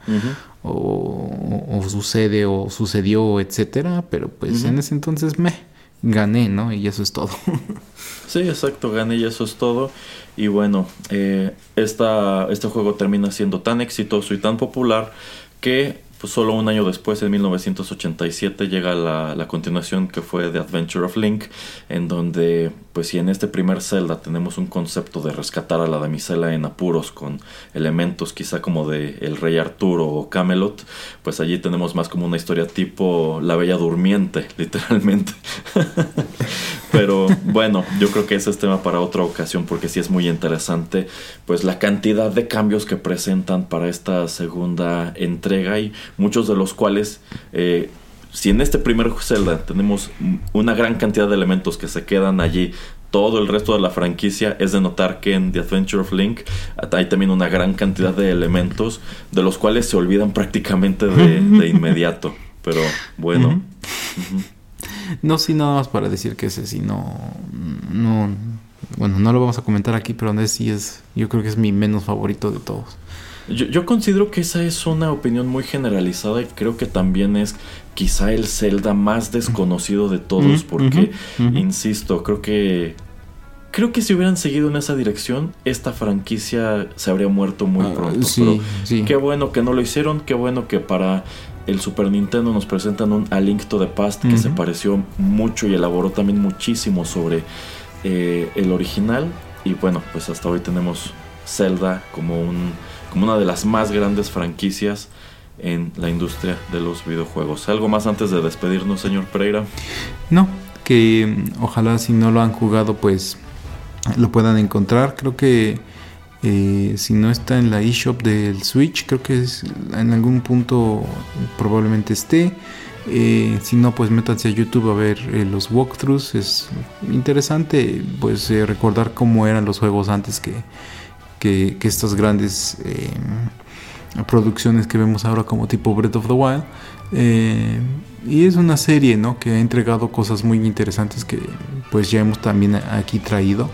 Speaker 2: o, sucede o sucedió, etcétera, pero pues en ese entonces me gané, ¿no? Y eso es todo.
Speaker 1: sí, exacto, gané y eso es todo. Y bueno, eh, esta, este juego termina siendo tan exitoso y tan popular que pues solo un año después, en 1987, llega la, continuación que fue The Adventure of Link, en donde, pues si en este primer Zelda tenemos un concepto de rescatar a la damisela en apuros con elementos quizá como de El Rey Arturo o Camelot, pues allí tenemos más como una historia tipo La Bella Durmiente, literalmente. Pero bueno, yo creo que ese es tema para otra ocasión porque sí es muy interesante, pues la cantidad de cambios que presentan para esta segunda entrega y muchos de los cuales, eh, si en este primer Zelda tenemos una gran cantidad de elementos que se quedan allí, todo el resto de la franquicia es de notar que en The Adventure of Link hay también una gran cantidad de elementos de los cuales se olvidan prácticamente de, inmediato. Pero bueno.
Speaker 2: No, sí, nada más para decir que ese sí no, no, bueno, no lo vamos a comentar aquí, pero ese sí es, yo creo que es mi menos favorito de todos.
Speaker 1: Yo, considero que esa es una opinión muy generalizada y creo que también es quizá el Zelda más desconocido de todos, porque, insisto, creo que creo que si hubieran seguido en esa dirección, esta franquicia se habría muerto muy ah, pronto. sí, sí. Qué bueno que no lo hicieron, qué bueno que para el Super Nintendo nos presentan un A Link to the Past que se pareció mucho y elaboró también muchísimo sobre eh, el original. Y bueno, pues hasta hoy tenemos Zelda como, un, como una de las más grandes franquicias en la industria de los videojuegos. ¿Algo más antes de despedirnos, señor Pereira?
Speaker 2: No, que mm, ojalá si no lo han jugado, pues lo puedan encontrar. Creo que eh, si no está en la eShop del Switch, creo que es, en algún punto probablemente esté. Eh, si no, pues métanse a YouTube a ver eh, los walkthroughs. Es interesante pues recordar cómo eran los juegos antes que, que, estas grandes producciones que vemos ahora como tipo Breath of the Wild. y es una serie ¿no? que ha entregado cosas muy interesantes que pues ya hemos también aquí traído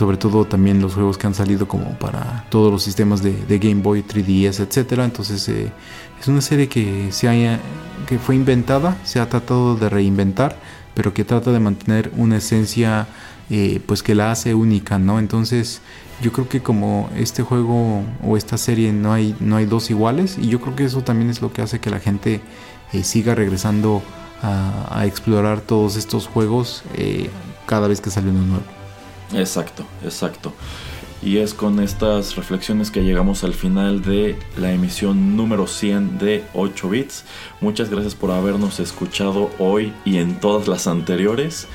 Speaker 2: sobre todo también los juegos que han salido como para todos los sistemas de, Game Boy, 3DS, etcétera. Entonces eh, es una serie que se haya, que fue inventada, se ha tratado de reinventar, pero que trata de mantener una esencia eh, pues que la hace única, ¿no? Entonces yo creo que como este juego o esta serie no hay, no hay dos iguales y yo creo que eso también es lo que hace que la gente eh, siga regresando a, explorar todos estos juegos cada vez que sale uno nuevo.
Speaker 1: Exacto, exacto. Y es con estas reflexiones que llegamos al final de la emisión número 100 de 8 bits. Muchas gracias por habernos escuchado hoy y en todas las anteriores.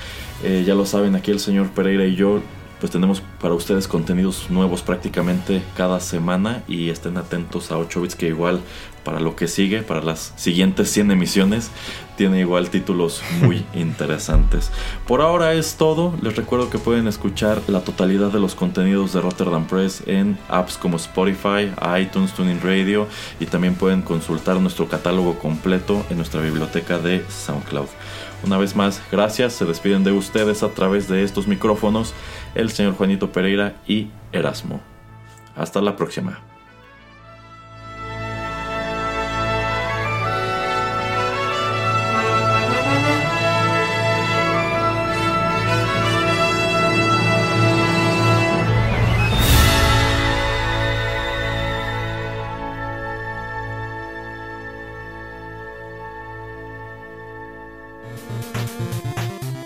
Speaker 1: Eh, ya lo saben, aquí el señor Pereira y yo pues tenemos para ustedes contenidos nuevos prácticamente cada semana y estén atentos a 8 bits que igual para lo que sigue, para las siguientes 100 emisiones, tiene igual títulos muy interesantes. Por ahora es todo, les recuerdo que pueden escuchar la totalidad de los contenidos de Rotterdam Press en apps como Spotify, iTunes, Tuning Radio y también pueden consultar nuestro catálogo completo en nuestra biblioteca de SoundCloud. Una vez más, gracias, se despiden de ustedes a través de estos micrófonos el señor Juanito Pereira y Erasmo. Hasta la próxima.